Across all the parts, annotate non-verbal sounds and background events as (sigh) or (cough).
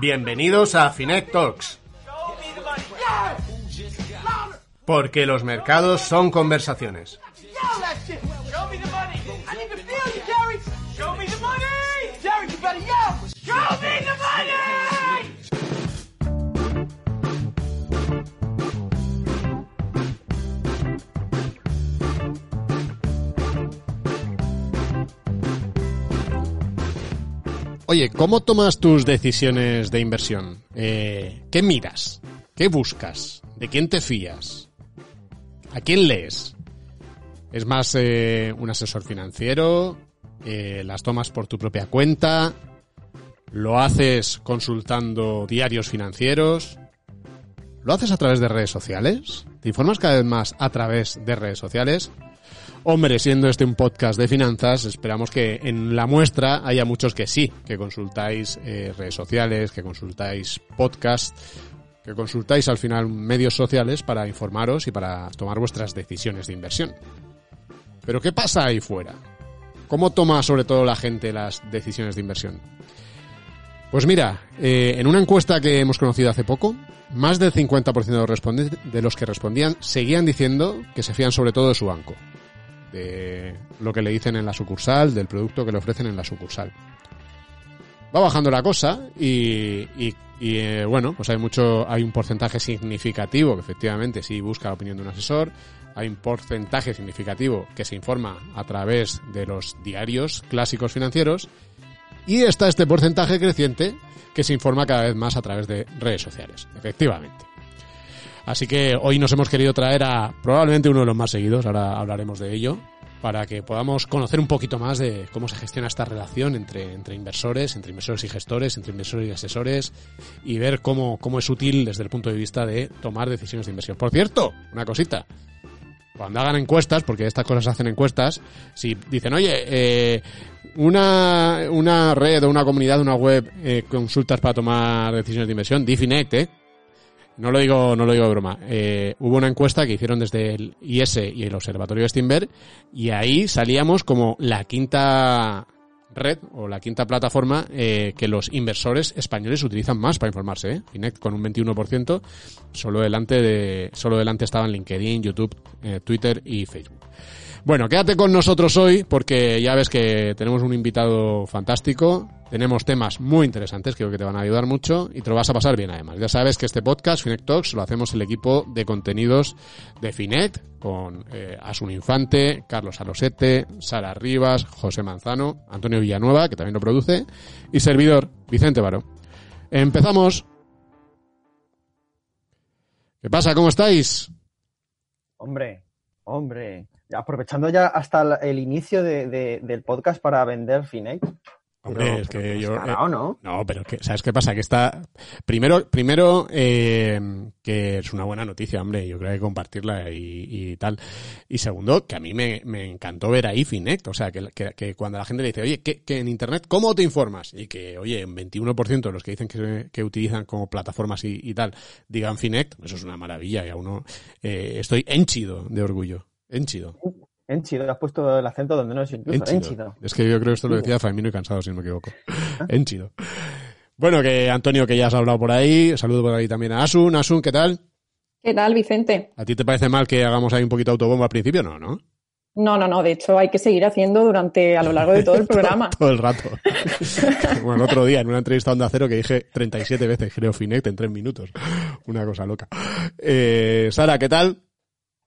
Bienvenidos a Finec Talks. Porque los mercados son conversaciones. Oye, ¿cómo tomas tus decisiones de inversión? Eh, ¿Qué miras? ¿Qué buscas? ¿De quién te fías? ¿A quién lees? ¿Es más eh, un asesor financiero? Eh, ¿Las tomas por tu propia cuenta? ¿Lo haces consultando diarios financieros? ¿Lo haces a través de redes sociales? ¿Te informas cada vez más a través de redes sociales? Hombre, siendo este un podcast de finanzas, esperamos que en la muestra haya muchos que sí, que consultáis eh, redes sociales, que consultáis podcast, que consultáis al final medios sociales para informaros y para tomar vuestras decisiones de inversión. Pero ¿qué pasa ahí fuera? ¿Cómo toma sobre todo la gente las decisiones de inversión? Pues mira, eh, en una encuesta que hemos conocido hace poco, más del 50% de los, responden- de los que respondían seguían diciendo que se fían sobre todo de su banco, de lo que le dicen en la sucursal, del producto que le ofrecen en la sucursal. Va bajando la cosa y, y- y, eh, bueno, pues hay mucho, hay un porcentaje significativo que efectivamente sí busca la opinión de un asesor, hay un porcentaje significativo que se informa a través de los diarios clásicos financieros y está este porcentaje creciente que se informa cada vez más a través de redes sociales, efectivamente. Así que hoy nos hemos querido traer a probablemente uno de los más seguidos, ahora hablaremos de ello, para que podamos conocer un poquito más de cómo se gestiona esta relación entre, entre inversores, entre inversores y gestores, entre inversores y asesores, y ver cómo, cómo es útil desde el punto de vista de tomar decisiones de inversión. Por cierto, una cosita, cuando hagan encuestas, porque estas cosas hacen encuestas, si dicen, oye, eh, una, una red o una comunidad, una web, eh, consultas para tomar decisiones de inversión, Difinet, ¿eh? No lo digo, no lo digo de broma. Eh, hubo una encuesta que hicieron desde el IS y el Observatorio de Steinberg y ahí salíamos como la quinta red o la quinta plataforma eh, que los inversores españoles utilizan más para informarse. ¿eh? Con un 21%, solo delante de, solo delante estaban LinkedIn, YouTube, eh, Twitter y Facebook. Bueno, quédate con nosotros hoy porque ya ves que tenemos un invitado fantástico, tenemos temas muy interesantes, creo que te van a ayudar mucho y te lo vas a pasar bien además. Ya sabes que este podcast, Finet Talks, lo hacemos el equipo de contenidos de Finet con eh, Asun Infante, Carlos Alosete, Sara Rivas, José Manzano, Antonio Villanueva, que también lo produce, y servidor, Vicente Baro. Empezamos. ¿Qué pasa? ¿Cómo estáis? Hombre, hombre. Aprovechando ya hasta el, inicio de- de- del podcast para vender Finex. Hombre, Pero- es que pero yo... eh, ¿no? No, pero que, ¿sabes qué pasa? Que está... Primero, primero eh, que es una buena noticia, hombre, yo creo que hay que compartirla y, y tal. Y segundo, que a mí me, me encantó ver ahí Finect, o sea, que, que, que cuando la gente le dice, oye, que, que en Internet, ¿cómo te informas? Y que, oye, un 21% de los que dicen que, que utilizan como plataformas y, y tal, digan Finect, eso es una maravilla, y a uno eh, estoy henchido de orgullo, henchido. Enchido, has puesto el acento donde no es incluso. Henchido. Enchido. Es que yo creo que esto lo decía Faimino y Cansado, si no me equivoco. Henchido. Bueno, que Antonio, que ya has hablado por ahí, saludo por ahí también a Asun. Asun, ¿qué tal? ¿Qué tal, Vicente? ¿A ti te parece mal que hagamos ahí un poquito autobombo al principio? No, ¿no? No, no, no. De hecho, hay que seguir haciendo durante a lo largo de todo el (laughs) programa. (laughs) Todo el rato. (laughs) bueno, el otro día, en una entrevista a Onda Cero, que dije 37 veces, creo, Finect en tres minutos. Una cosa loca. Eh, Sara, ¿qué tal?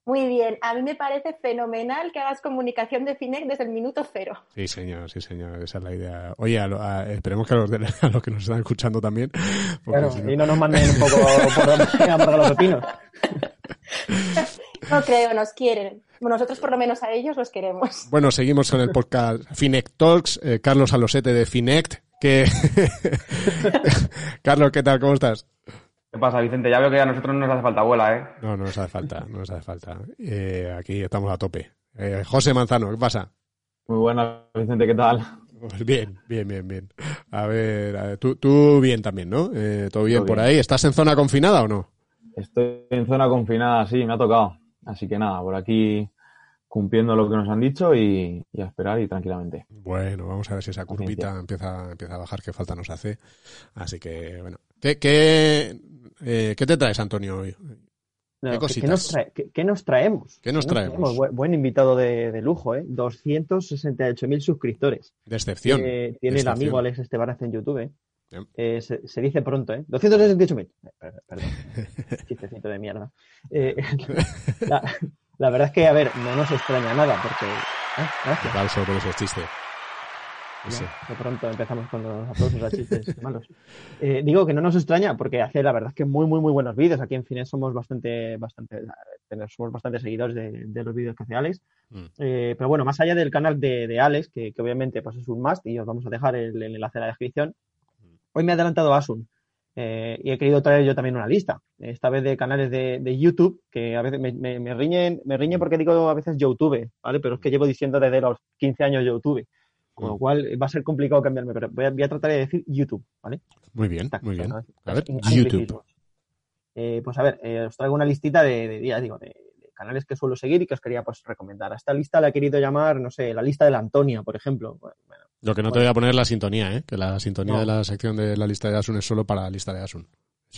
Muy bien, a mí me parece fenomenal que hagas comunicación de FINEC desde el minuto cero. Sí, señor, sí, señor, esa es la idea. Oye, a lo- a- esperemos que a los, de- (laughs) a los que nos están escuchando también. porque Claro, si no- y no nos manden un poco por, (laughs) por los pepinos. No creo, nos quieren. Nosotros por lo menos a ellos los queremos. Bueno, seguimos con el podcast Finect Talks. Eh, Carlos Alosete de Finect, Que... (laughs) Carlos, ¿qué tal? ¿Cómo estás? ¿Qué pasa, Vicente? Ya veo que a nosotros no nos hace falta abuela, ¿eh? No, no nos hace falta, no nos hace falta. Eh, aquí estamos a tope. Eh, José Manzano, ¿qué pasa? Muy buenas, Vicente, ¿qué tal? Pues bien, bien, bien, bien. A ver, a ver, tú, tú bien también, ¿no? Eh, ¿Todo bien Todo por bien. ahí? ¿Estás en zona confinada o no? Estoy en zona confinada, sí, me ha tocado. Así que nada, por aquí cumpliendo lo que nos han dicho y, y a esperar y tranquilamente. Bueno, vamos a ver si esa curvita empieza, empieza a bajar, qué falta nos hace. Así que, bueno. ¿Qué, qué, eh, ¿qué te traes, Antonio, hoy? No, ¿Qué ¿qué- cositas? ¿Qué nos, trae- qué- qué nos traemos? ¿Qué nos traemos? Bu- Buen, invitado de, de lujo, ¿eh? 268.000 suscriptores. De excepción. Eh, tiene de el excepción. amigo Alex Estebanez en YouTube. ¿eh? Bien. Eh, se, se dice pronto, ¿eh? 268.000. Eh, per- Perdón. (laughs) Chistecito de mierda. Eh, (laughs) la, la verdad es que, a ver, no nos extraña nada porque... Ah, gracias. Aplauso por ese chiste. Ya, de pronto empezamos con los aplausos a chistes (laughs) malos. Eh, digo que no nos extraña porque hace la verdad que muy, muy, muy buenos vídeos. Aquí en Fines somos bastante, bastante, somos bastante seguidores de, de los vídeos que hace Alex. Mm. Eh, pero bueno, más allá del canal de, de Alex, que, que obviamente pues es un must y os vamos a dejar el, el enlace en la descripción, hoy me he adelantado Asun. eh, y he querido traer yo también una lista, esta vez de canales de, de YouTube, que a veces me, me, me riñen, me riñen porque digo a veces YouTube, ¿vale? Pero es que llevo diciendo desde los 15 años YouTube. Con lo Mm. cual va a ser complicado cambiarme, pero voy a, voy a tratar de decir YouTube, ¿vale? Muy bien, muy bien. A ver, YouTube. Eh, pues a ver, eh, os traigo una listita de, de, ya digo, de, de canales que suelo seguir y que os quería pues recomendar. A esta lista la he querido llamar, no sé, la lista de la Antonia, por ejemplo. Bueno, bueno, Lo que no te voy a poner es la sintonía, ¿eh? Que la sintonía No. de la sección de la lista de Asun es solo para la lista de Asun.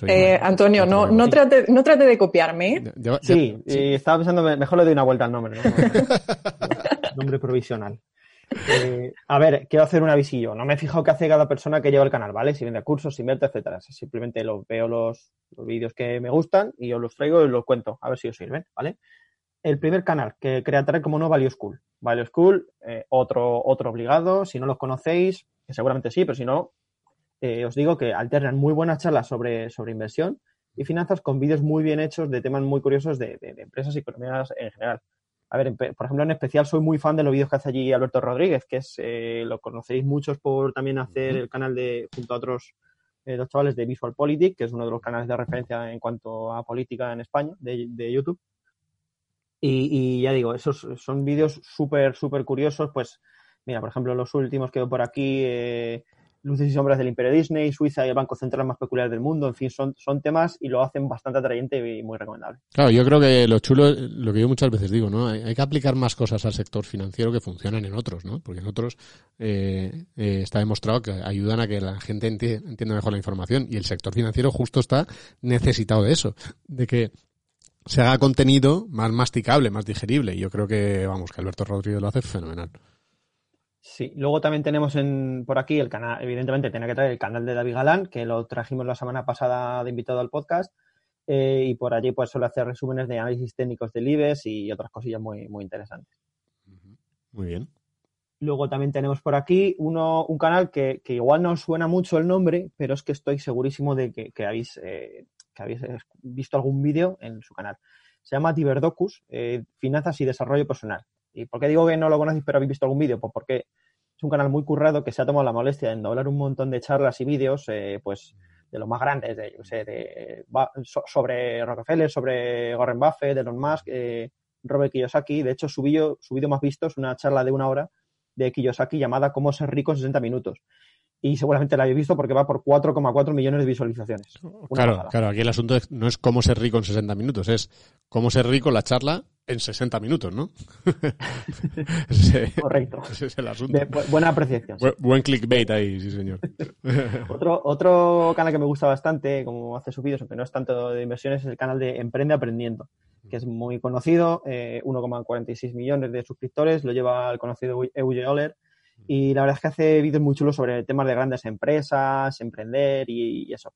Eh. Antonio, no, no, trate, no trate de copiarme. ¿eh? Ya- Sí, y estaba pensando, me- mejor le doy una vuelta al nombre, ¿no? (laughs) nombre provisional. Eh, a ver, quiero hacer un avisillo. No me he fijado qué hace cada persona que lleva el canal, ¿vale? Si vende cursos, si invierte, etcétera. Simplemente los veo los, los vídeos que me gustan y os los traigo y los cuento, a ver si os sirven, ¿vale? El primer canal que traer como no, Value School. Value School, eh, otro, otro obligado. Si no los conocéis, que seguramente sí, pero si no, eh, os digo que alternan muy buenas charlas sobre, sobre inversión y finanzas con vídeos muy bien hechos de temas muy curiosos de, de- de empresas y economías en general. A ver, por ejemplo, en especial soy muy fan de los vídeos que hace allí Alberto Rodríguez, que es, eh, lo conoceréis muchos por también hacer el canal de, junto a otros eh, dos chavales de Visual Politic, que es uno de los canales de referencia en cuanto a política en España, de, de YouTube. Y, y ya digo, esos son vídeos súper, súper curiosos. Pues, mira, por ejemplo, los últimos que veo por aquí, eh, Luces y sombras del Imperio Disney, Suiza y el Banco Central más peculiar del mundo. En fin, son, son temas y lo hacen bastante atrayente y muy recomendable. Claro, yo creo que lo chulo, lo que yo muchas veces digo, ¿no? Hay, que aplicar más cosas al sector financiero que funcionan en otros, ¿no? Porque en otros eh, eh, está demostrado que ayudan a que la gente enti- entienda mejor la información y el sector financiero justo está necesitado de eso, de que se haga contenido más masticable, más digerible. Y yo creo que, vamos, que Alberto Rodríguez lo hace fenomenal. Sí, luego también tenemos en, por aquí el canal, evidentemente tenía que traer el canal de David Galán, que lo trajimos la semana pasada de invitado al podcast, eh, y por allí pues suele hacer resúmenes de análisis técnicos del IBEX y otras cosillas muy, muy interesantes. Muy bien. Luego también tenemos por aquí uno, un canal que, que igual no os suena mucho el nombre, pero es que estoy segurísimo de que, que habéis, eh, que habéis eh, visto algún vídeo en su canal. Se llama Diverdocus, eh, Finanzas y Desarrollo Personal. ¿Y por qué digo que no lo conocéis pero habéis visto algún vídeo? Pues porque es un canal muy currado que se ha tomado la molestia de doblar un montón de charlas y vídeos, eh, pues de los más grandes, de, yo sé, de, sobre Rockefeller, sobre Warren Buffett, Elon Musk, eh, Robert Kiyosaki. De hecho, su vídeo más visto es una charla de una hora de Kiyosaki llamada Cómo ser rico en 60 minutos. Y seguramente la habéis visto porque va por 4,4 millones de visualizaciones. Claro, claro, aquí el asunto es- no es cómo ser rico en 60 minutos, es cómo ser rico la charla en 60 minutos, ¿no? (laughs) ese, Correcto. ese es el asunto. De- bu- buena apreciación. Bu- buen clickbait ahí, sí señor. (laughs) Otro, otro canal que me gusta bastante, como hace sus vídeos, aunque no es tanto de inversiones, es el canal de Emprende Aprendiendo, que es muy conocido, eh, 1,46 millones de suscriptores, lo lleva el conocido Euge Oller, y la verdad es que hace vídeos muy chulos sobre temas de grandes empresas, emprender y, y eso.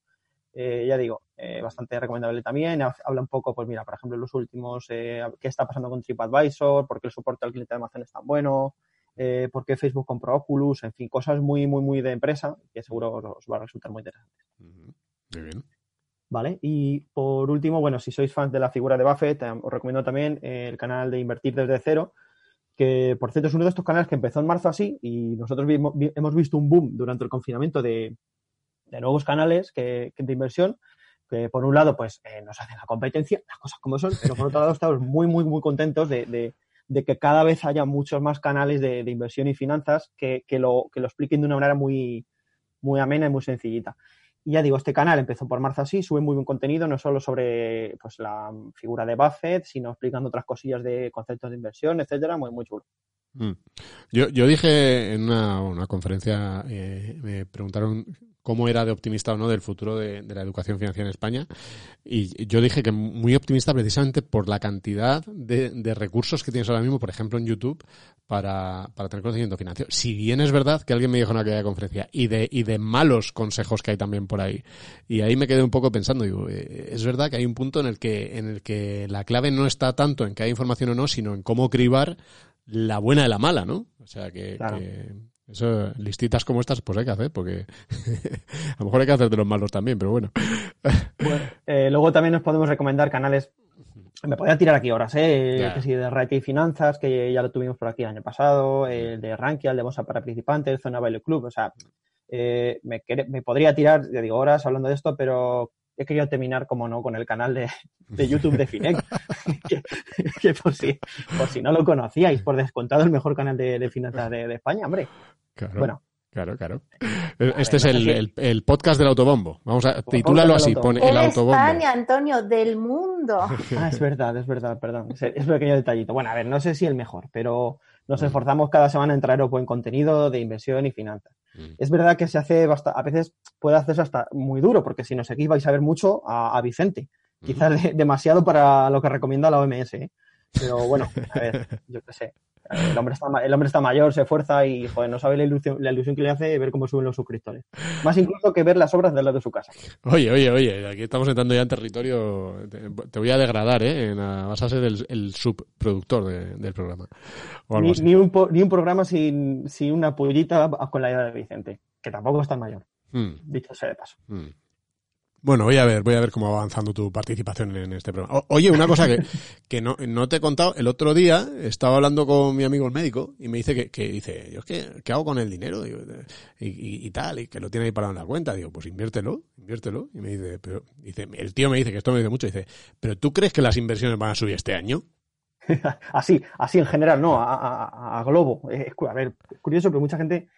Eh, ya digo, eh, bastante recomendable también. Ha- Habla un poco, pues mira, por ejemplo, los últimos, eh, qué está pasando con TripAdvisor, por qué el soporte al cliente de Amazon es tan bueno, eh, por qué Facebook compró Oculus, en fin, cosas muy, muy, muy de empresa que seguro os, va a resultar muy interesante. Muy bien. ¿Vale? Y por último, bueno, si sois fans de la figura de Buffett, os recomiendo también el canal de Invertir desde cero, que por cierto es uno de estos canales que empezó en marzo así y nosotros hemos visto un boom durante el confinamiento de, nuevos canales que, de inversión que por un lado pues eh, nos hacen la competencia, las cosas como son, pero por otro lado estamos muy, muy, muy contentos de, que cada vez haya muchos más canales de, de inversión y finanzas que, que lo, que lo expliquen de una manera muy, muy amena y muy sencillita. Y ya digo, este canal empezó por marzo así, sube muy buen contenido, no solo sobre pues, la figura de Buffett, sino explicando otras cosillas de conceptos de inversión, etcétera, muy, muy chulo. Mm. Yo, yo dije en una, una conferencia, eh, me preguntaron cómo era de optimista o no del futuro de, de la educación financiera en España y yo dije que muy optimista precisamente por la cantidad de, de recursos que tienes ahora mismo, por ejemplo en YouTube, para, para tener conocimiento financiero. Si bien es verdad que alguien me dijo en aquella conferencia y de, y de malos consejos que hay también por ahí. Y ahí me quedé un poco pensando, digo, eh, es verdad que hay un punto en el que, en el que la clave no está tanto en que hay información o no, sino en cómo cribar la buena de la mala, ¿no? O sea que, Claro. que eso, listitas como estas, pues hay que hacer, porque (laughs) a lo mejor hay que hacer de los malos también, pero bueno. (laughs) Eh, luego también nos podemos recomendar canales. Me podría tirar aquí horas, ¿eh? Que sí, de Rating y Finanzas, que ya lo tuvimos por aquí el año pasado, el de Rankia, el de Bolsa para Principantes, Zona Baile Club, o sea, eh, me, me podría tirar, ya digo, horas hablando de esto, pero he querido terminar, como no, con el canal de, de YouTube de Finec, (laughs) que, que por, si, por si no lo conocíais, por descontado el mejor canal de, de finanzas de, de España, hombre. Claro. Bueno, Claro, claro. Este es el, el, el podcast del autobombo. Vamos a titularlo podcast así, pone el autobombo. España, Antonio, del mundo. (laughs) Ah, es verdad, es verdad, perdón. Es, es un pequeño detallito. Bueno, a ver, no sé si el mejor, pero Mm. nos esforzamos cada semana en traer buen contenido de inversión y finanzas. Mm. Es verdad que se hace bastante, a veces puede hacerse hasta muy duro, porque si no seguís vais a ver mucho a, a Vicente. Mm. Quizás (laughs) de- demasiado para lo que recomienda la OMS, ¿eh? Pero bueno, a ver, yo qué sé. El hombre, está, el hombre está mayor, se esfuerza y, joder, no sabe la ilusión, la ilusión que le hace ver cómo suben los suscriptores. Más incluso que ver las obras del lado de su casa. Oye, oye, oye, aquí estamos entrando ya en territorio. Te, te voy a degradar, ¿eh? En, vas a ser el, el subproductor de- del programa. Ni, ni un, ni un programa sin, sin una pollita con la edad de Vicente, que tampoco es tan mayor, Mm, dicho sea de paso. mm. Bueno, voy a ver, voy a ver cómo va avanzando tu participación en este programa. O- oye, una cosa que, (laughs) que no, no te he contado, el otro día estaba hablando con mi amigo el médico y me dice que, que dice, yo es que, ¿qué hago con el dinero? Digo, y, y- y tal, y que lo tiene ahí parado en la cuenta. Digo, pues inviértelo, inviértelo. Y me dice, pero, dice, el tío me dice que esto me dice mucho, dice, pero ¿tú crees que las inversiones van a subir este año? (laughs) así, así en general, no, a, a- a globo. Eh, Es, a ver, es curioso, pero mucha gente,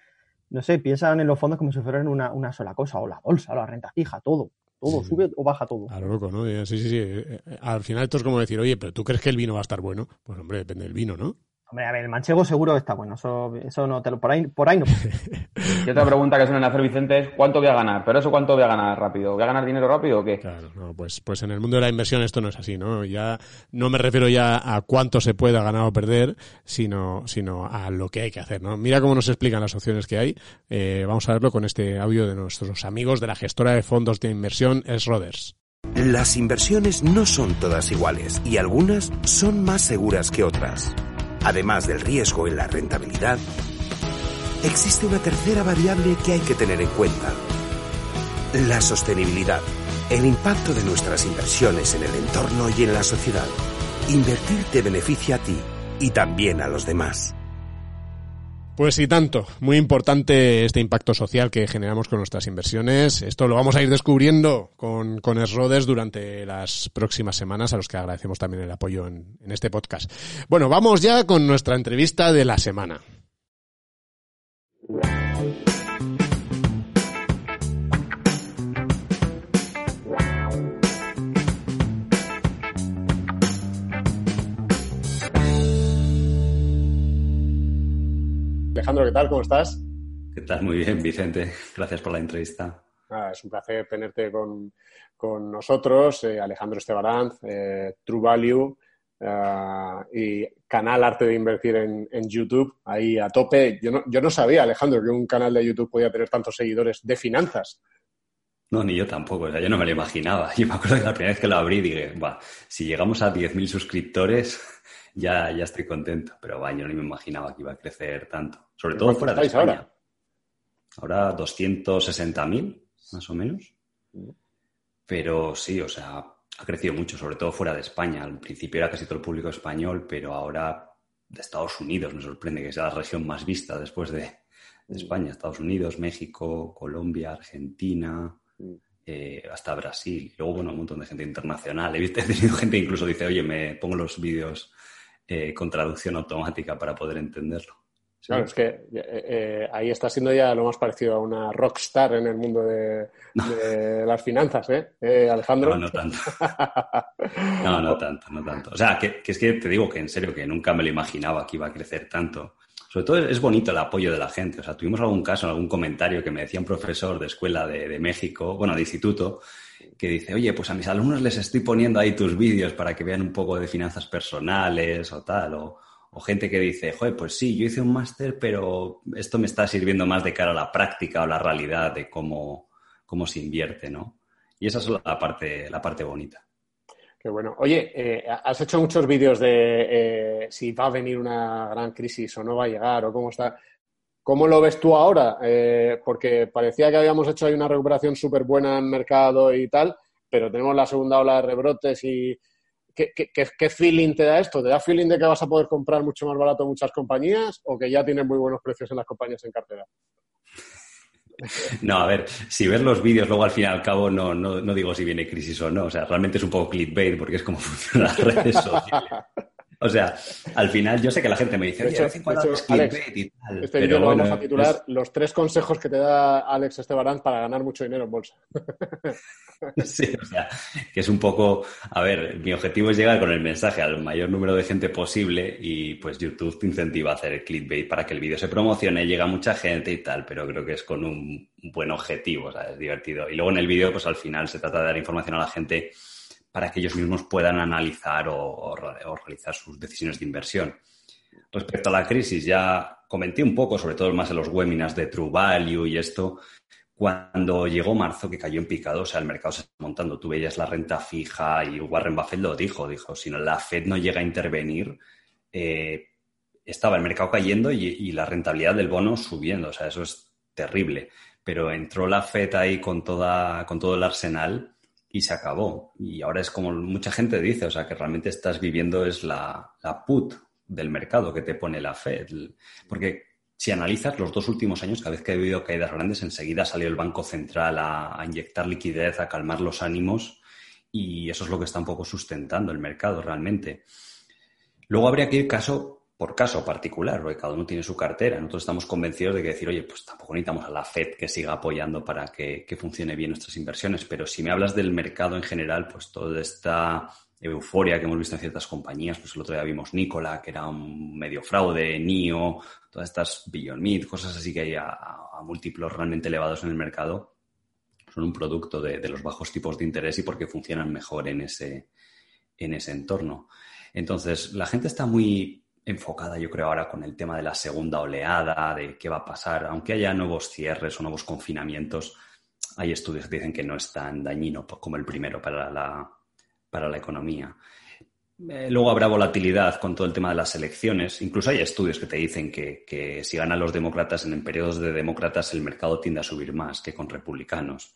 no sé, piensan en los fondos como si fueran una, una sola cosa, o la bolsa, o la renta fija, todo. Todo Sí. sube o baja todo. A lo loco, ¿no? Sí, sí, sí. Eh, eh, Al final esto es como decir, oye, pero ¿tú crees que el vino va a estar bueno? Pues hombre, depende del vino, ¿no? Hombre, a ver, el manchego seguro está bueno, eso, eso no te lo, por ahí, por ahí no. (laughs) Y otra pregunta que suelen hacer Vicente es ¿cuánto voy a ganar? ¿Pero eso cuánto voy a ganar rápido? ¿Voy a ganar dinero rápido o qué? Claro, no, pues, pues en el mundo de la inversión esto no es así, ¿no? Ya no me refiero ya a cuánto se pueda ganar o perder, sino, sino a lo que hay que hacer, ¿no? Mira cómo nos explican las opciones que hay. Eh, vamos a verlo con este audio de nuestros amigos de la gestora de fondos de inversión, S. Roders. Las inversiones no son todas iguales y algunas son más seguras que otras. Además del riesgo en la rentabilidad, existe una tercera variable que hay que tener en cuenta. La sostenibilidad, el impacto de nuestras inversiones en el entorno y en la sociedad. Invertir te beneficia a ti y también a los demás. Pues sí, tanto. Muy importante este impacto social que generamos con nuestras inversiones. Esto lo vamos a ir descubriendo con, con Esrodes durante las próximas semanas, a los que agradecemos también el apoyo en, en este podcast. Bueno, vamos ya con nuestra entrevista de la semana. Alejandro, ¿qué tal? ¿Cómo estás? ¿Qué tal? Muy bien, Vicente. Gracias por la entrevista. Ah, es un placer tenerte con, con nosotros, eh, Alejandro Estebaranz, eh, True Value ah, y canal Arte de Invertir en, en YouTube, ahí a tope. Yo no, yo no sabía, Alejandro, que un canal de YouTube podía tener tantos seguidores de finanzas. No, ni yo tampoco. O sea, yo no me lo imaginaba. (laughs) Yo me acuerdo que la primera vez que lo abrí dije, "Buah, si llegamos a 10.000 suscriptores, ya, ya estoy contento. Pero va, yo no me imaginaba que iba a crecer tanto. Sobre todo ¿Cuántos fuera de España. Ahora 260.000, más o menos. Pero sí, o sea, ha crecido mucho, sobre todo fuera de España. Al principio era casi todo el público español, pero ahora de Estados Unidos, me sorprende que sea la región más vista después de, de España. Estados Unidos, México, Colombia, Argentina, eh, hasta Brasil. Y luego, bueno, un montón de gente internacional. He visto, he tenido gente que incluso dice, oye, me pongo los vídeos eh, con traducción automática para poder entenderlo. Claro, es que eh, eh, ahí está siendo ya lo más parecido a una rockstar en el mundo de, de las finanzas, ¿eh? Eh, Alejandro? No, no tanto. No, no tanto, no tanto. O sea, que, que es que te digo que en serio, que nunca me lo imaginaba que iba a crecer tanto. Sobre todo es bonito el apoyo de la gente. O sea, tuvimos algún caso, algún comentario que me decía un profesor de escuela de, de México, bueno, de instituto, que dice, oye, pues a mis alumnos les estoy poniendo ahí tus vídeos para que vean un poco de finanzas personales o tal, o, o gente que dice, joder, pues sí, yo hice un máster, pero esto me está sirviendo más de cara a la práctica o la realidad de cómo, cómo se invierte, ¿no? Y esa es la parte, la parte bonita. Qué bueno. Oye, eh, has hecho muchos vídeos de eh, si va a venir una gran crisis o no va a llegar o cómo está. ¿Cómo lo ves tú ahora? Eh, porque parecía que habíamos hecho ahí una recuperación súper buena en mercado y tal, pero tenemos la segunda ola de rebrotes y, ¿Qué, feeling te da esto? ¿Te da feeling de que vas a poder comprar mucho más barato muchas compañías o que ya tienen muy buenos precios en las compañías en cartera? No, a ver, si ves los vídeos luego al fin y al cabo no, no, no digo si viene crisis o no, o sea, realmente es un poco clickbait porque es como (laughs) funcionan las redes sociales. O sea, al final yo sé que la gente me dice, de hecho, de hecho, Alex, y tal. Este vídeo lo bueno, vamos a titular es... Los tres consejos que te da Alex Estebarán para ganar mucho dinero en bolsa. (laughs) Sí, o sea, que es un poco, a ver, mi objetivo es llegar con el mensaje al mayor número de gente posible y pues YouTube te incentiva a hacer el clickbait para que el vídeo se promocione, llega mucha gente y tal, pero creo que es con un buen objetivo, o sea, es divertido. Y luego en el vídeo, pues al final se trata de dar información a la gente para que ellos mismos puedan analizar o, realizar sus decisiones de inversión. Respecto a la crisis, ya comenté un poco, sobre todo más en los webinars de True Value y esto, cuando llegó marzo que cayó en picado, o sea, el mercado se está montando, tú veías la renta fija y Warren Buffett lo dijo, dijo, si no, la Fed no llega a intervenir, eh, estaba el mercado cayendo y, y la rentabilidad del bono subiendo, o sea, eso es terrible. Pero entró la Fed ahí con, toda, con todo el arsenal y se acabó. Y ahora es como mucha gente dice, o sea, que realmente estás viviendo es la, la put del mercado que te pone la Fed. Porque si analizas los dos últimos años, cada vez que ha habido caídas grandes, enseguida salió el Banco Central a, a, inyectar liquidez, a calmar los ánimos y eso es lo que está un poco sustentando el mercado realmente. Luego habría que ir caso por caso particular, porque cada uno tiene su cartera. Nosotros estamos convencidos de que decir, oye, pues tampoco necesitamos a la Fed que siga apoyando para que, que funcione bien nuestras inversiones, pero si me hablas del mercado en general, pues toda esta euforia que hemos visto en ciertas compañías, pues el otro día vimos Nicola, que era un medio fraude, NIO, todas estas Beyond Meat, cosas así que hay a, múltiplos realmente elevados en el mercado, son un producto de, de, los bajos tipos de interés y porque funcionan mejor en ese, en ese entorno. Entonces, la gente está muy enfocada, yo creo, ahora con el tema de la segunda oleada, de qué va a pasar, aunque haya nuevos cierres o nuevos confinamientos, hay estudios que dicen que no es tan dañino como el primero para la, para la economía. Eh, luego habrá volatilidad con todo el tema de las elecciones. Incluso hay estudios que te dicen que, que si ganan los demócratas en, periodos de demócratas el mercado tiende a subir más que con republicanos.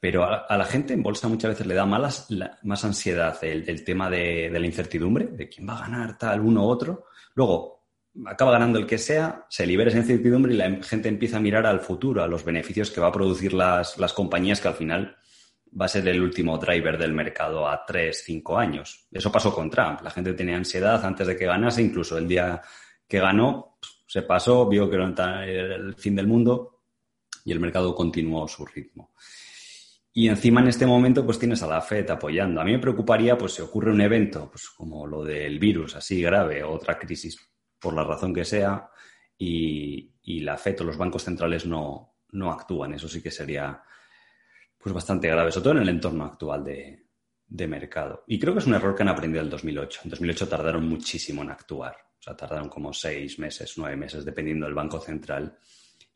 Pero a, la gente en bolsa muchas veces le da más ansiedad el, el tema de, de, la incertidumbre, de quién va a ganar tal, uno u otro. Luego acaba ganando el que sea, se libera esa incertidumbre y la gente empieza a mirar al futuro, a los beneficios que va a producir las, las compañías que al final va a ser el último driver del mercado a tres, cinco años. Eso pasó con Trump. La gente tenía ansiedad antes de que ganase, incluso el día que ganó se pasó, vio que era el fin del mundo y el mercado continuó su ritmo. Y encima en este momento pues tienes a la FED apoyando. A mí me preocuparía pues si ocurre un evento pues como lo del virus así grave o otra crisis por la razón que sea y, y la FED o los bancos centrales no, no actúan. Eso sí que sería pues bastante grave, sobre todo en el entorno actual de, de mercado. Y creo que es un error que han aprendido en 2008. En 2008 tardaron muchísimo en actuar. O sea, tardaron como seis meses, nueve meses, dependiendo del Banco Central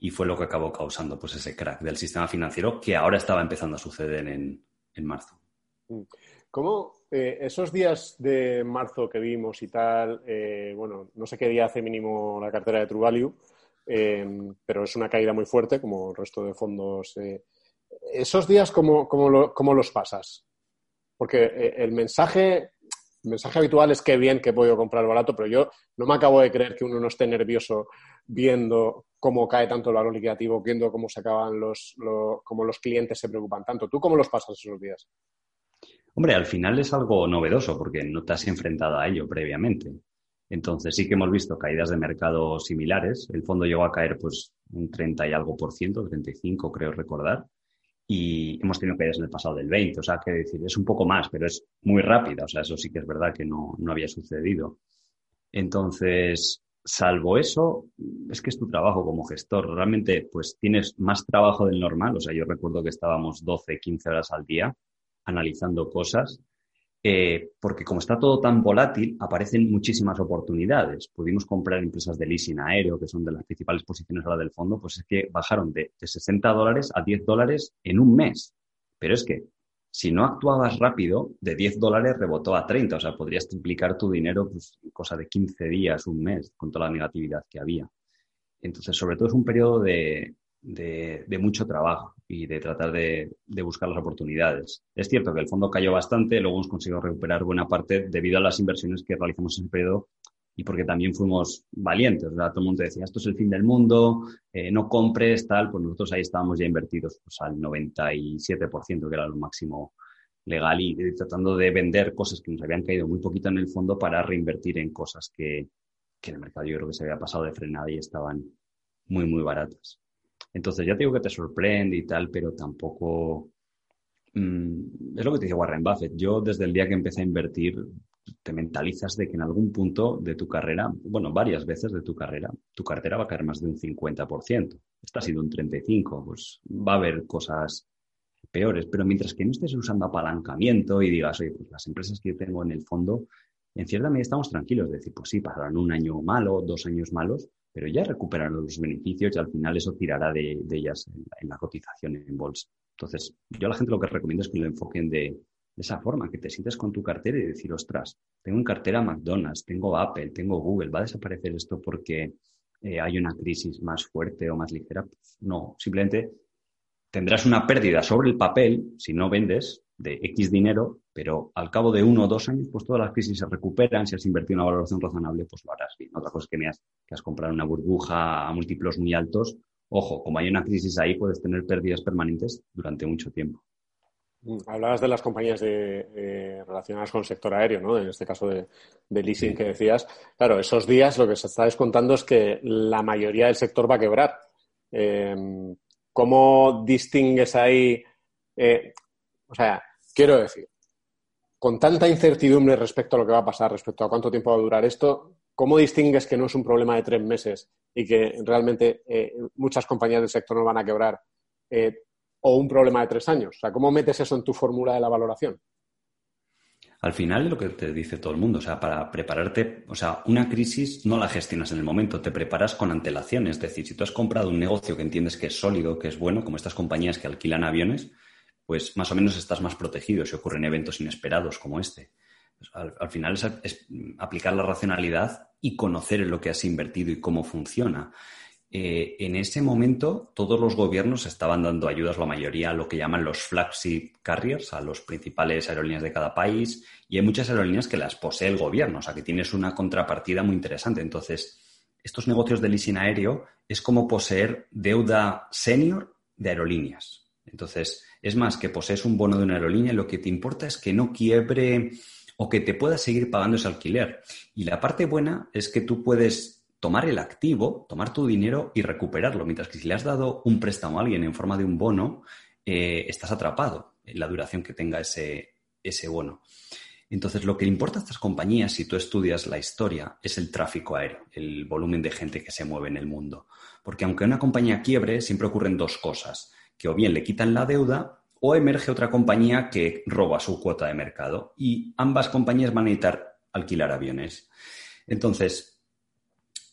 y fue lo que acabó causando pues ese crack del sistema financiero que ahora estaba empezando a suceder en, en marzo. ¿Cómo eh, esos días de marzo que vimos y tal, eh, bueno, no sé qué día hace mínimo la cartera de True Value, eh, pero es una caída muy fuerte como el resto de fondos. Esos días, ¿cómo, cómo, ¿cómo, los pasas? Porque el mensaje el mensaje habitual es que bien que he podido comprar barato, pero yo no me acabo de creer que uno no esté nervioso viendo cómo cae tanto el valor liquidativo, viendo cómo se acaban los, lo- cómo los clientes se preocupan tanto. ¿Tú cómo los pasas esos días? Hombre, al final es algo novedoso porque no te has enfrentado a ello previamente. Entonces sí que hemos visto caídas de mercado similares. El fondo llegó a caer pues un 30 y algo por ciento, 35 creo recordar. Y hemos tenido caídas en el pasado del 20. O sea, que decir, es un poco más, pero es muy rápida. O sea, eso sí que es verdad que no, no había sucedido. Entonces, salvo eso, es que es tu trabajo como gestor. Realmente, pues tienes más trabajo del normal. O sea, yo recuerdo que estábamos 12, 15 horas al día analizando cosas, eh, porque como está todo tan volátil, aparecen muchísimas oportunidades. Pudimos comprar empresas de leasing aéreo, que son de las principales posiciones ahora del fondo, pues es que bajaron de, de 60 dólares a 10 dólares en un mes. Pero es que si no actuabas rápido, de 10 dólares rebotó a 30. O sea, podrías triplicar tu dinero pues, en cosa de 15 días, un mes, con toda la negatividad que había. Entonces, sobre todo es un periodo de, de, de mucho trabajo y de tratar de, de, buscar las oportunidades. Es cierto que el fondo cayó bastante, luego hemos conseguido recuperar buena parte debido a las inversiones que realizamos en ese periodo y porque también fuimos valientes. ¿verdad? Todo el mundo decía, esto es el fin del mundo, eh, no compres, tal. Pues nosotros ahí estábamos ya invertidos pues, al 97%, que era lo máximo legal, y, tratando de vender cosas que nos habían caído muy poquito en el fondo para reinvertir en cosas que, que el mercado yo creo que se había pasado de frenada y estaban muy, muy baratas. Entonces, ya te digo que te sorprende y tal, pero tampoco. Mmm, es lo que te dice Warren Buffett. Yo, desde el día que empecé a invertir, te mentalizas de que en algún punto de tu carrera, bueno, varias veces de tu carrera, tu cartera va a caer más de un 50%. Esta ha sido un 35%, pues va a haber cosas peores, pero mientras que no estés usando apalancamiento y digas, oye, pues las empresas que yo tengo en el fondo, en cierta medida estamos tranquilos, de decir, pues sí, pasarán un año malo, dos años malos, pero ya recuperarán los beneficios y al final eso tirará de, ellas en la, cotización en bolsa. Entonces, yo a la gente lo que recomiendo es que lo enfoquen de, esa forma, que te sientes con tu cartera y decir, ostras, tengo en cartera McDonald's, tengo Apple, tengo Google, ¿va a desaparecer esto porque eh, hay una crisis más fuerte o más ligera? Pues no, simplemente tendrás una pérdida sobre el papel si no vendes de X dinero, pero al cabo de uno o dos años, pues todas las crisis se recuperan. Si has invertido una valoración razonable, pues lo harás bien. Otra cosa es que, me has, que has comprado una burbuja a múltiplos muy altos. Ojo, como hay una crisis ahí, puedes tener pérdidas permanentes durante mucho tiempo. Hablabas de las compañías de, eh, relacionadas con el sector aéreo, ¿no? En este caso de, de leasing sí. que decías. Claro, esos días lo que se está descontando es que la mayoría del sector va a quebrar. Eh, ¿Cómo distingues ahí? Eh, o sea, quiero decir, con tanta incertidumbre respecto a lo que va a pasar, respecto a cuánto tiempo va a durar esto, ¿cómo distingues que no es un problema de tres meses y que realmente eh, muchas compañías del sector no van a quebrar eh, o un problema de tres años? O sea, ¿cómo metes eso en tu fórmula de la valoración? Al final es lo que te dice todo el mundo, o sea, para prepararte, o sea, una crisis no la gestionas en el momento, te preparas con antelación, es decir, si tú has comprado un negocio que entiendes que es sólido, que es bueno, como estas compañías que alquilan aviones, pues más o menos estás más protegido si ocurren eventos inesperados como este. Al, al, final es, es, aplicar la racionalidad y conocer en lo que has invertido y cómo funciona. Eh, en ese momento, todos los gobiernos estaban dando ayudas, la mayoría, a lo que llaman los flagship carriers, a los principales aerolíneas de cada país, y hay muchas aerolíneas que las posee el gobierno, o sea que tienes una contrapartida muy interesante. Entonces, estos negocios de leasing aéreo es como poseer deuda senior de aerolíneas. Entonces, es más que posees un bono de una aerolínea, lo que te importa es que no quiebre o que te puedas seguir pagando ese alquiler. Y la parte buena es que tú puedes tomar el activo, tomar tu dinero y recuperarlo, mientras que si le has dado un préstamo a alguien en forma de un bono, eh, estás atrapado en la duración que tenga ese, ese bono. Entonces, lo que importa a estas compañías, si tú estudias la historia, es el tráfico aéreo, el volumen de gente que se mueve en el mundo. Porque aunque una compañía quiebre, siempre ocurren dos cosas, que o bien le quitan la deuda o emerge otra compañía que roba su cuota de mercado. Y ambas compañías van a necesitar alquilar aviones. Entonces,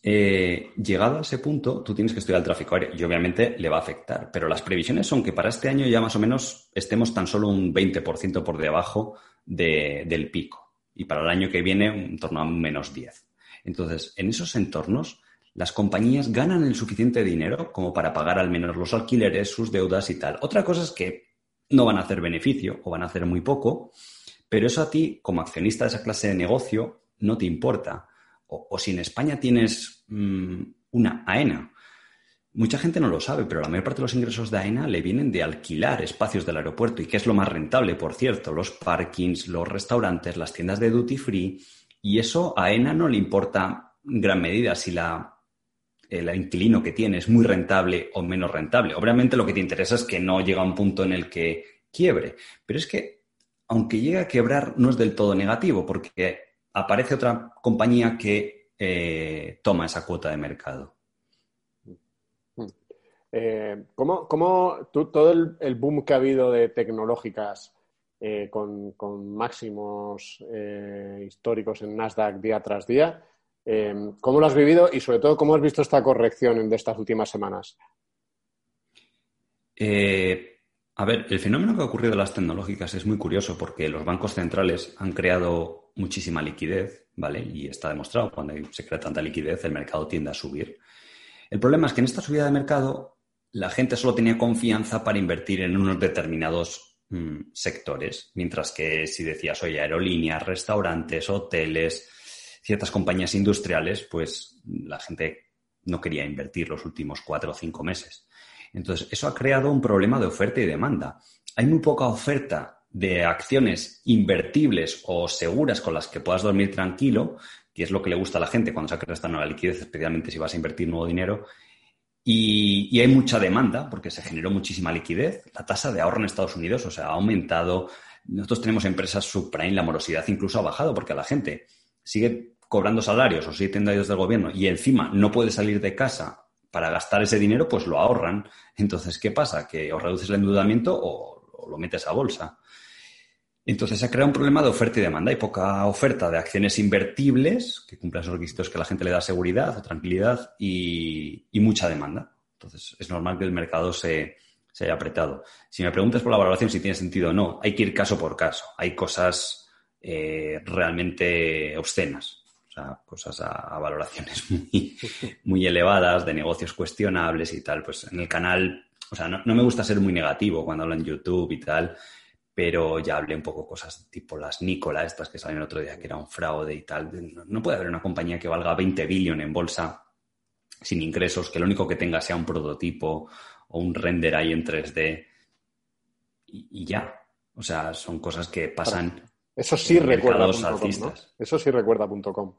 eh, llegado a ese punto, tú tienes que estudiar el tráfico aéreo y obviamente le va a afectar. Pero las previsiones son que para este año ya más o menos estemos tan solo un 20% por debajo de, del pico. Y para el año que viene, en torno a menos 10. Entonces, en esos entornos, las compañías ganan el suficiente dinero como para pagar al menos los alquileres, sus deudas y tal. Otra cosa es que no van a hacer beneficio o van a hacer muy poco, Pero eso a ti, como accionista de esa clase de negocio, no te importa. O, si en España tienes mm, una AENA, mucha gente no lo sabe, pero la mayor parte de los ingresos de AENA le vienen de alquilar espacios del aeropuerto y que es lo más rentable, por cierto, los parkings, los restaurantes, las tiendas de duty free. Y eso a AENA no le importa en gran medida si la el inquilino que tiene es muy rentable o menos rentable. Obviamente lo que te interesa es que no llega a un punto en el que quiebre. Pero es que, aunque llegue a quebrar, no es del todo negativo, porque aparece otra compañía que eh, toma esa cuota de mercado. Eh, ¿cómo, todo el, boom que ha habido de tecnológicas eh, con, con máximos eh, históricos en Nasdaq día tras día, eh, ¿cómo lo has vivido y sobre todo cómo has visto esta corrección de estas últimas semanas? Eh, a ver, el fenómeno que ha ocurrido en las tecnológicas es muy curioso porque los bancos centrales han creado muchísima liquidez, ¿vale? Y está demostrado, cuando se crea tanta liquidez, el mercado tiende a subir. El problema es que en esta subida de mercado la gente solo tenía confianza para invertir en unos determinados mm, sectores, mientras que si decías, oye, aerolíneas, restaurantes, hoteles, ciertas compañías industriales, pues la gente no quería invertir los últimos cuatro o cinco meses. Entonces, eso ha creado un problema de oferta y demanda. Hay muy poca oferta de acciones invertibles o seguras con las que puedas dormir tranquilo, que es lo que le gusta a la gente cuando saca esta nueva liquidez, especialmente si vas a invertir nuevo dinero. Y, y hay mucha demanda porque se generó muchísima liquidez. La tasa de ahorro en Estados Unidos, o sea, ha aumentado. Nosotros tenemos empresas subprime, la morosidad incluso ha bajado porque a la gente sigue cobrando salarios o sigue teniendo ayudas del gobierno y encima no puede salir de casa para gastar ese dinero, pues lo ahorran. Entonces, ¿qué pasa? Que o reduces el endeudamiento o, lo metes a bolsa. Entonces se ha creado un problema de oferta y demanda. Hay poca oferta de acciones invertibles que cumplan esos requisitos que la gente le da seguridad o tranquilidad y, y mucha demanda. Entonces es normal que el mercado se, se haya apretado. Si me preguntas por la valoración si tiene sentido o no, hay que ir caso por caso. Hay cosas eh, realmente obscenas. Cosas a, valoraciones (laughs) muy, muy elevadas, de negocios cuestionables y tal. Pues en el canal, o sea, no, no me gusta ser muy negativo cuando hablo en YouTube y tal, pero ya hablé un poco cosas tipo las Nicola, estas que salieron el otro día, que era un fraude y tal. No, puede haber una compañía que valga 20 billion en bolsa sin ingresos, que lo único que tenga sea un prototipo o un render ahí en 3D y, y ya. O sea, son cosas que pasan. Eso sí recuerda com. Eso sí recuerda punto com.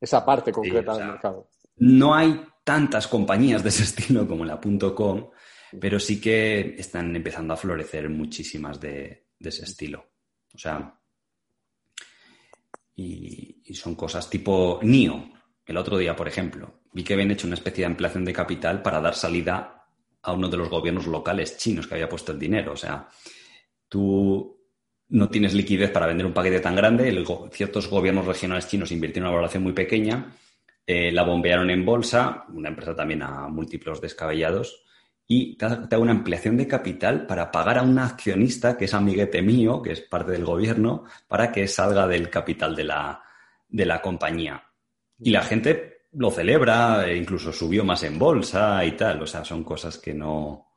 Esa parte concreta o sea, del mercado. No hay tantas compañías de ese (laughs) estilo como la .com, pero sí que están empezando a florecer muchísimas de, de ese estilo. O sea, y, y son cosas tipo NIO. El otro día, por ejemplo, vi que habían hecho una especie de ampliación de capital para dar salida a uno de los gobiernos locales chinos que había puesto el dinero. O sea, tú no tienes liquidez para vender un paquete tan grande. Ciertos gobiernos regionales chinos invirtieron una valoración muy pequeña, eh, la bombearon en bolsa, una empresa también a múltiplos descabellados, y te da una ampliación de capital para pagar a un accionista que es amiguete mío, que es parte del gobierno, para que salga del capital de la, de la compañía. Y la gente lo celebra, e incluso subió más en bolsa y tal. O sea, son cosas que no,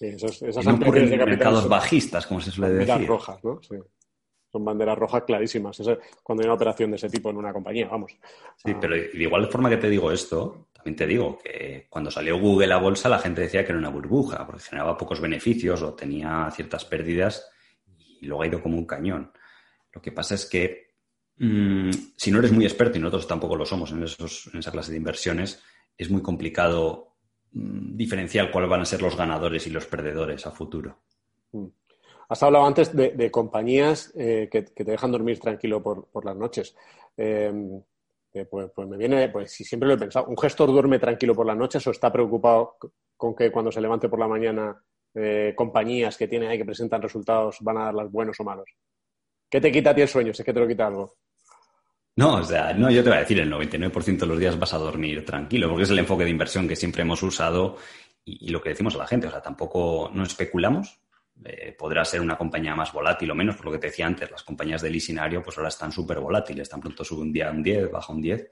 esos- esas no ocurren ampliaciones de en capital mercados son bajistas, como se suele banderas decir. rojas, ¿no? Sí. Son banderas rojas clarísimas. Eso- cuando hay una operación de ese tipo en una compañía, vamos. Sí, pero de igual forma que te digo esto, también te digo que cuando salió Google a bolsa la gente decía que era una burbuja, porque generaba pocos beneficios o tenía ciertas pérdidas y luego ha ido como un cañón. Lo que pasa es que mm, si no eres muy experto, y nosotros tampoco lo somos en, esos, en esa clase de inversiones, es muy complicado mm, diferenciar cuáles van a ser los ganadores y los perdedores a futuro. Mm. Has hablado antes de, compañías eh, que, te dejan dormir tranquilo por, por las noches. Eh, eh, pues, pues me viene, pues si siempre lo he pensado, ¿un gestor duerme tranquilo por las noches o está preocupado con que cuando se levante por la mañana eh, compañías que tiene ahí que presentan resultados van a darlas buenos o malos? ¿Qué te quita a ti el sueño? Si que te lo quita algo. No, o sea, no, yo te voy a decir, el 99% de los días vas a dormir tranquilo, porque es el enfoque de inversión que siempre hemos usado y, lo que decimos a la gente. O sea, tampoco no especulamos. Eh, podrá ser una compañía más volátil o menos, por lo que te decía antes, las compañías de leasinario pues ahora están súper volátiles, tan pronto sube un día un 10, baja un 10.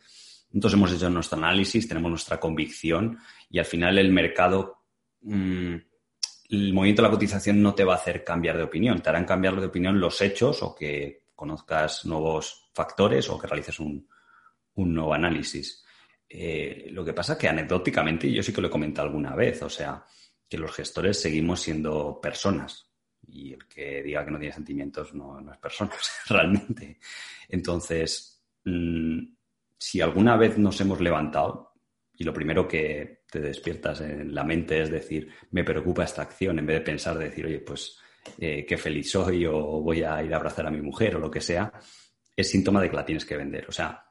Entonces hemos hecho nuestro análisis, tenemos nuestra convicción y al final el mercado, mm, el movimiento de la cotización no te va a hacer cambiar de opinión, te harán cambiar de opinión los hechos o que conozcas nuevos factores o que realices un, un nuevo análisis. Eh, lo que pasa que anecdóticamente, yo sí que lo he comentado alguna vez, o sea, que los gestores seguimos siendo personas y el que diga que no tiene sentimientos no, es persona, (laughs) realmente. Entonces, mm, si alguna vez nos hemos levantado y lo primero que te despiertas en la mente es decir, me preocupa esta acción, en vez de pensar, decir, oye, pues eh, qué feliz soy o voy a ir a abrazar a mi mujer o lo que sea, es síntoma de que la tienes que vender. O sea,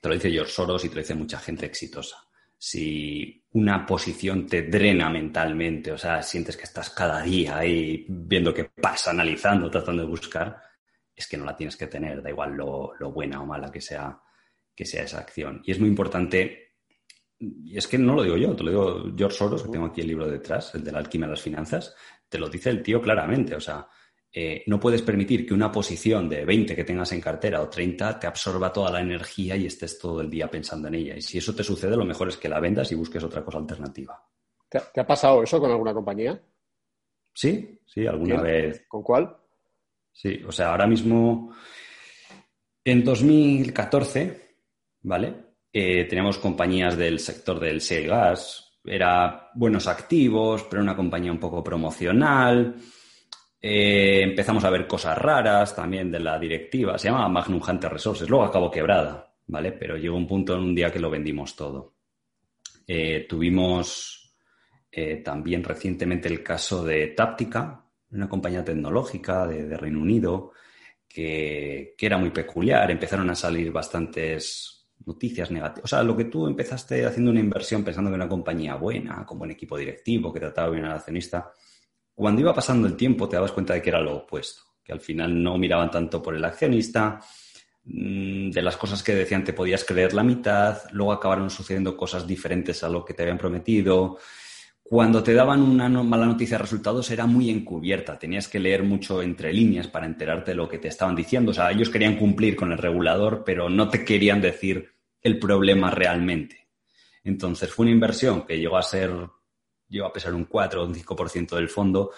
te lo dice George Soros y te lo dice mucha gente exitosa. Si una posición te drena mentalmente, o sea, sientes que estás cada día ahí viendo qué pasa, analizando, tratando de buscar, es que no la tienes que tener, da igual lo, lo buena o mala que sea, que sea esa acción. Y es muy importante, y es que no lo digo yo, te lo digo George Soros, que tengo aquí el libro detrás, el de la alquimia de las finanzas, te lo dice el tío claramente, o sea, eh, no puedes permitir que una posición de 20 que tengas en cartera o 30 te absorba toda la energía y estés todo el día pensando en ella. Y si eso te sucede, lo mejor es que la vendas y busques otra cosa alternativa. ¿Te, te ha pasado eso con alguna compañía? Sí, sí, alguna vez. ¿Con cuál? Sí, o sea, ahora mismo, en 2014, ¿vale? Eh, teníamos compañías del sector del shale gas, era buenos activos, pero una compañía un poco promocional eh, empezamos a ver cosas raras también de la directiva. Se llama Magnum Hunter Resources. Luego acabó quebrada, ¿vale? Pero llegó un punto en un día que lo vendimos todo. Eh, tuvimos eh, también recientemente el caso de Táptica, una compañía tecnológica de, Reino Unido que, que, era muy peculiar. Empezaron a salir bastantes noticias negativas. O sea, lo que tú empezaste haciendo una inversión pensando que era una compañía buena, con buen equipo directivo, que trataba bien al accionista cuando iba pasando el tiempo te dabas cuenta de que era lo opuesto, que al final no miraban tanto por el accionista, mm, de las cosas que decían te podías creer la mitad, luego acabaron sucediendo cosas diferentes a lo que te habían prometido. Cuando te daban una mala noticia de resultados era muy encubierta, tenías que leer mucho entre líneas para enterarte de lo que te estaban diciendo. O sea, ellos querían cumplir con el regulador, pero no te querían decir el problema realmente. Entonces fue una inversión que llegó a ser llegó a pesar un 4 o un 5% del fondo,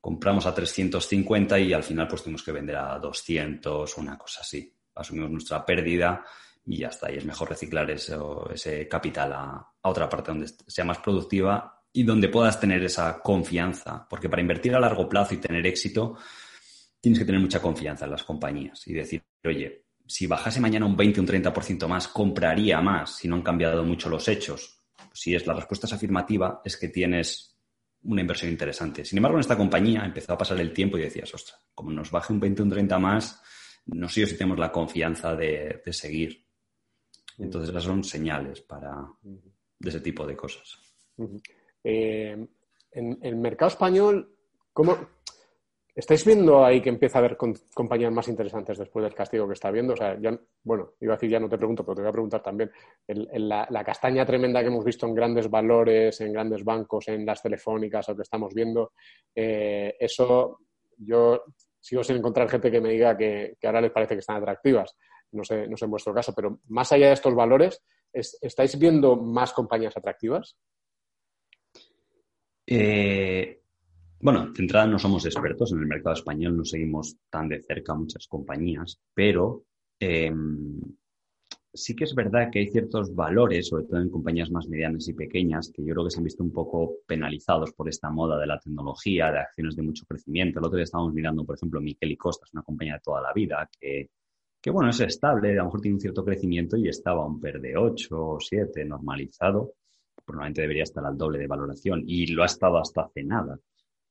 compramos a 350 y al final pues tuvimos que vender a 200, una cosa así. Asumimos nuestra pérdida y ya está. Y es mejor reciclar ese capital a, otra parte donde sea más productiva y donde puedas tener esa confianza. Porque para invertir a largo plazo y tener éxito, tienes que tener mucha confianza en las compañías y decir, oye, si bajase mañana un 20, un 30% más, compraría más si no han cambiado mucho los hechos si es la respuesta es afirmativa, es que tienes una inversión interesante. Sin embargo, en esta compañía empezó a pasar el tiempo y decías, ostras, como nos baje un 20 o un 30 más, no sé si tenemos la confianza de, seguir. Entonces, esas son señales para, de ese tipo de cosas. Eh, en el mercado español, ¿cómo, ¿Estáis viendo ahí que empieza a haber compañías más interesantes después del castigo que está habiendo? O sea, bueno, iba a decir ya no te pregunto, pero te voy a preguntar también. la, castaña tremenda que hemos visto en grandes valores, en grandes bancos, en las telefónicas, lo que estamos viendo, eh, eso yo sigo sin encontrar gente que me diga que, ahora les parece que están atractivas. No sé, no sé en vuestro caso, pero más allá de estos valores, ¿estáis viendo más compañías atractivas? Eh, bueno, de entrada no somos expertos en el mercado español, no seguimos tan de cerca muchas compañías, pero em, sí que es verdad que hay ciertos valores, sobre todo en compañías más medianas y pequeñas, que yo creo que se han visto un poco penalizados por esta moda de la tecnología, de acciones de mucho crecimiento. El otro día estábamos mirando, por ejemplo, Miquel y Costa, es una compañía de toda la vida que, que, bueno, es estable, a lo mejor tiene un cierto crecimiento y estaba un PER de 8 o 7 normalizado. Probablemente debería estar al doble de valoración y lo ha estado hasta hace nada.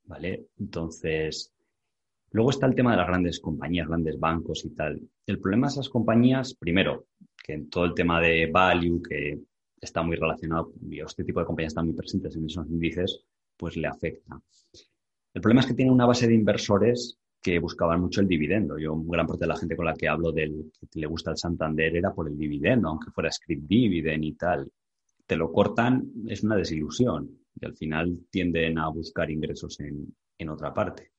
¿Vale? Entonces, luego está el tema de las grandes compañías, grandes bancos y tal. El problema de esas compañías, primero, que en todo el tema de value, que está muy relacionado, y este tipo de compañías están muy presentes en esos índices, pues le afecta. El problema es que tiene una base de inversores que buscaban mucho el dividendo. Yo, gran parte de la gente con la que hablo del que le gusta el Santander era por el dividendo, aunque fuera script dividend y tal. Te lo cortan, es una desilusión y al final tienden a buscar ingresos en, otra parte.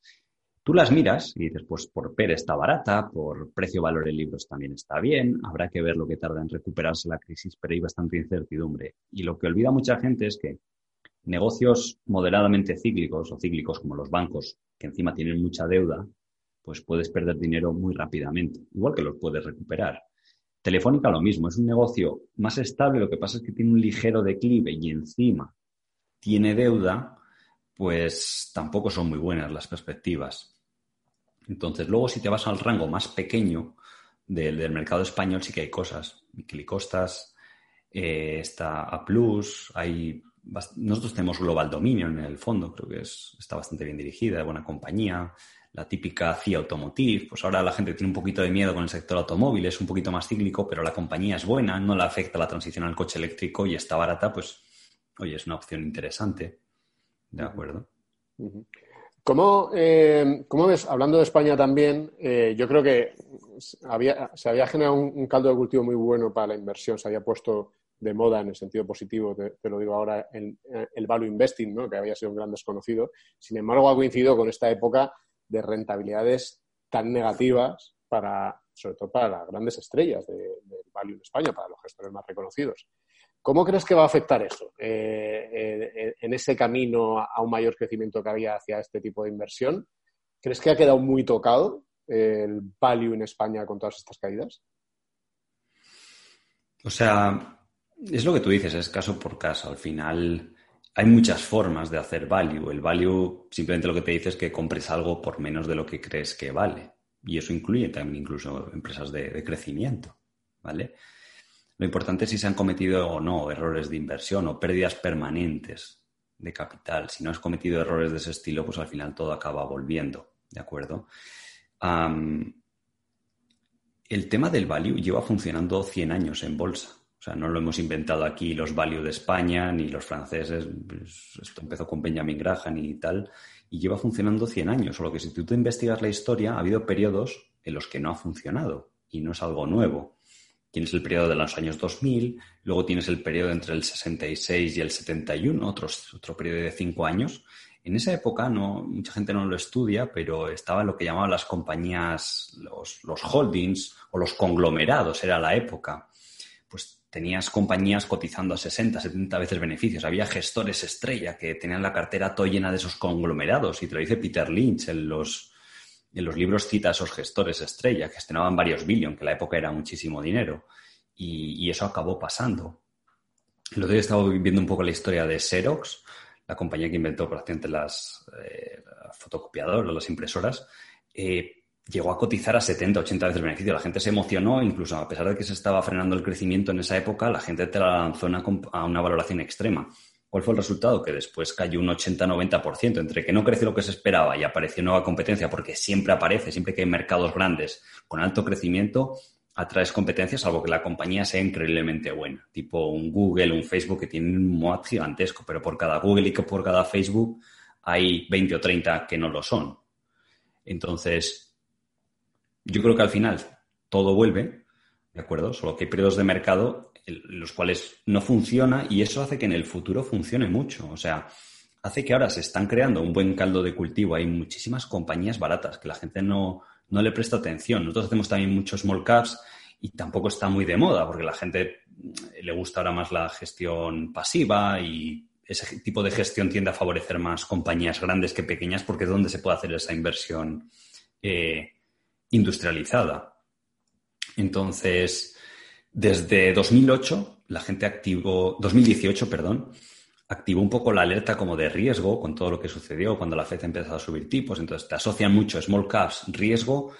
Tú las miras y dices, pues por PER está barata, por precio-valor en libros también está bien, habrá que ver lo que tarda en recuperarse la crisis, pero hay bastante incertidumbre. Y lo que olvida mucha gente es que negocios moderadamente cíclicos o cíclicos como los bancos, que encima tienen mucha deuda, pues puedes perder dinero muy rápidamente, igual que los puedes recuperar. Telefónica lo mismo, es un negocio más estable, lo que pasa es que tiene un ligero declive y encima tiene deuda, pues tampoco son muy buenas las perspectivas. Entonces, luego si te vas al rango más pequeño del, del mercado español, sí que hay cosas. Miquelicostas, eh, está A Plus, hay nosotros tenemos Global Dominion en el fondo, creo que es, está bastante bien dirigida, buena compañía. La típica CIA Automotive, pues ahora la gente tiene un poquito de miedo con el sector automóvil, es un poquito más cíclico, pero la compañía es buena, no le afecta la transición al coche eléctrico y está barata, pues, oye, es una opción interesante. De acuerdo. ¿Cómo, eh, cómo ves, hablando de España también, eh, yo creo que había, se había generado un, un caldo de cultivo muy bueno para la inversión, se había puesto de moda en el sentido positivo, te, te lo digo ahora, el, el value investing, ¿no? que había sido un gran desconocido. Sin embargo, ha coincidido con esta época de rentabilidades tan negativas para, sobre todo para las grandes estrellas de- del value en España, para los gestores más reconocidos. ¿Cómo crees que va a afectar eso eh, eh, en ese camino a un mayor crecimiento que había hacia este tipo de inversión? ¿Crees que ha quedado muy tocado eh, el value en España con todas estas caídas? O sea, es lo que tú dices, es caso por caso. Al final hay muchas formas de hacer value. El value simplemente lo que te dice es que compres algo por menos de lo que crees que vale. Y eso incluye también incluso empresas de, de crecimiento, ¿vale? Lo importante es si se han cometido o no errores de inversión o pérdidas permanentes de capital. Si no has cometido errores de ese estilo, pues al final todo acaba volviendo, ¿de acuerdo? El tema del value lleva funcionando 100 años en bolsa. O sea, no lo hemos inventado aquí los value de España ni los franceses. Pues, esto empezó con Benjamin Graham y tal. Y lleva funcionando 100 años. Solo que si tú te investigas la historia, ha habido periodos en los que no ha funcionado. Y no es algo nuevo. Tienes el periodo de los años 2000, luego tienes el periodo entre el 66 y el 71, otros, otro periodo de 5 años. En esa época no, mucha gente no lo estudia, pero estaba lo que llamaban las compañías, los, los holdings o los conglomerados, era la época. Pues tenías compañías cotizando a 60, 70 veces beneficios. Había gestores estrella que tenían la cartera todo llena de esos conglomerados. Y te lo dice Peter Lynch en los, en los libros cita a esos gestores estrella que gestionaban varios billion, que en la época era muchísimo dinero. Y, eso acabó pasando. El otro día estaba viendo un poco la historia de Xerox, la compañía que inventó prácticamente las eh, fotocopiadoras, las impresoras. Eh, llegó a cotizar a 70, 80 veces el beneficio. La gente se emocionó, incluso a pesar de que se estaba frenando el crecimiento en esa época, la gente te la lanzó una, a una valoración extrema. ¿Cuál fue el resultado? Que después cayó un 80-90%, entre que no creció lo que se esperaba y apareció nueva competencia, porque siempre aparece, siempre que hay mercados grandes con alto crecimiento, atraes competencia, salvo que la compañía sea increíblemente buena, tipo un Google, un Facebook que tienen un mod gigantesco, pero por cada Google y por cada Facebook hay 20 o 30 que no lo son. Entonces, yo creo que al final todo vuelve, ¿de acuerdo? Solo que hay periodos de mercado en los cuales no funciona y eso hace que en el futuro funcione mucho. O sea, hace que ahora se están creando un buen caldo de cultivo. Hay muchísimas compañías baratas que la gente no, no le presta atención. Nosotros hacemos también muchos small caps y tampoco está muy de moda porque la gente le gusta ahora más la gestión pasiva y ese tipo de gestión tiende a favorecer más compañías grandes que pequeñas porque es donde se puede hacer esa inversión eh, industrializada. Entonces, desde 2008, la gente activó, 2018, perdón, activó un poco la alerta como de riesgo con todo lo que sucedió cuando la FED empezó a subir tipos. Entonces, te asocian mucho small caps, riesgo,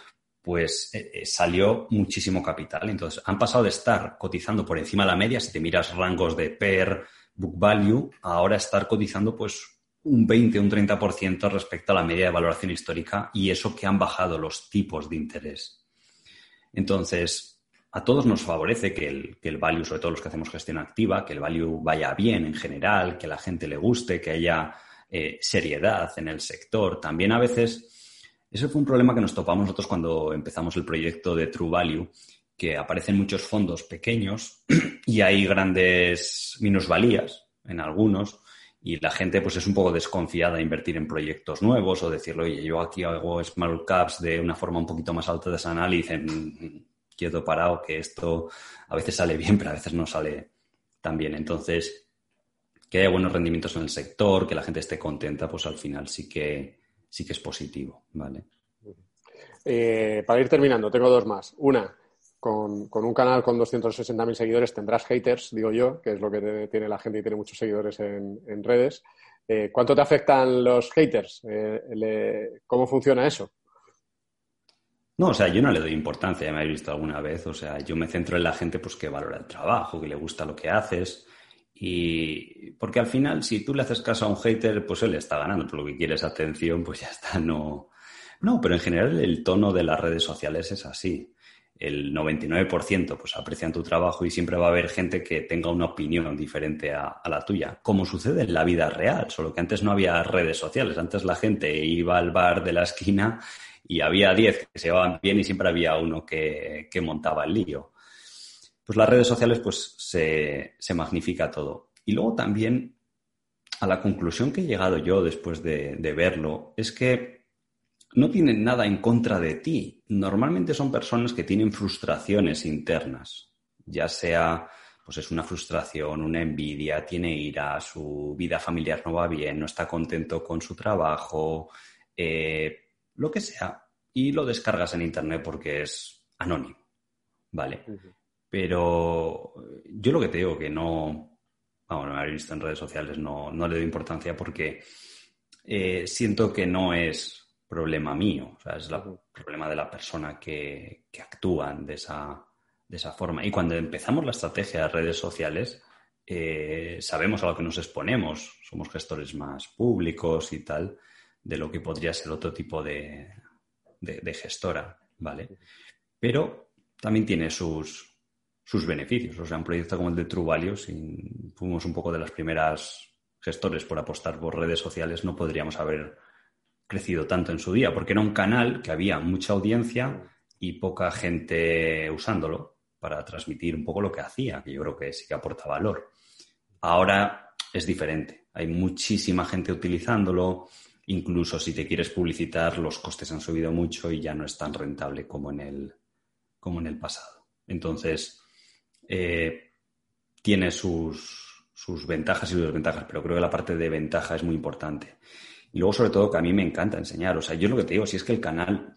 pues eh, eh, salió muchísimo capital. Entonces, han pasado de estar cotizando por encima de la media, si te miras rangos de PER, book value, ahora estar cotizando pues un 20, un 30% respecto a la media de valoración histórica y eso que han bajado los tipos de interés. Entonces, a todos nos favorece que el, que el value, sobre todo los que hacemos gestión activa, que el value vaya bien en general, que la gente le guste, que haya eh, seriedad en el sector. También a veces, ese fue un problema que nos topamos nosotros cuando empezamos el proyecto de True Value, que aparecen muchos fondos pequeños (clears throat) y hay grandes minusvalías en algunos y la gente pues es un poco desconfiada a invertir en proyectos nuevos o decirle, oye, yo aquí hago small caps de una forma un poquito más alta de y dicen, quieto parado, que esto a veces sale bien, pero a veces no sale tan bien. Entonces, que haya buenos rendimientos en el sector, que la gente esté contenta, pues al final sí que, sí que es positivo, ¿vale? Eh, para ir terminando, tengo dos más. Una, con, un canal con 260.000 seguidores tendrás haters, digo yo, que es lo que tiene la gente y tiene muchos seguidores en, redes. Eh, ¿Cuánto te afectan los haters? Eh, ¿Cómo funciona eso? No, o sea, yo no le doy importancia, ya me habéis visto alguna vez. O sea, yo me centro en la gente pues, que valora el trabajo, que le gusta lo que haces. Y porque al final, si tú le haces caso a un hater, pues él está ganando, por lo que quieres atención, pues ya está, no. No, pero en general el tono de las redes sociales es así. El 99% pues aprecian tu trabajo y siempre va a haber gente que tenga una opinión diferente a, a la tuya, como sucede en la vida real, solo que antes no había redes sociales, antes la gente iba al bar de la esquina y había 10 que se llevaban bien y siempre había uno que, que montaba el lío. Pues las redes sociales pues se, se magnifica todo. Y luego también a la conclusión que he llegado yo después de, de verlo es que no tienen nada en contra de ti. Normalmente son personas que tienen frustraciones internas, ya sea pues es una frustración, una envidia, tiene ira, su vida familiar no va bien, no está contento con su trabajo, eh, lo que sea, y lo descargas en internet porque es anónimo, ¿vale? Pero yo lo que te digo que no, vamos, no me habéis visto en redes sociales, no, no le doy importancia porque eh, siento que no es problema mío, o sea, es el problema de la persona que, que actúan de esa, de esa forma. Y cuando empezamos la estrategia de redes sociales, eh, sabemos a lo que nos exponemos, somos gestores más públicos y tal, de lo que podría ser otro tipo de, de, de gestora, ¿vale? Pero también tiene sus, sus beneficios. O sea, un proyecto como el de True Value, si fuimos un poco de las primeras gestores por apostar por redes sociales, no podríamos haber crecido tanto en su día, porque era un canal que había mucha audiencia y poca gente usándolo para transmitir un poco lo que hacía, que yo creo que sí que aporta valor. Ahora es diferente, hay muchísima gente utilizándolo, incluso si te quieres publicitar, los costes han subido mucho y ya no es tan rentable como en el, como en el pasado. Entonces, eh, tiene sus, sus ventajas y sus desventajas, pero creo que la parte de ventaja es muy importante. Y luego, sobre todo, que a mí me encanta enseñar. O sea, yo lo que te digo, si es que el canal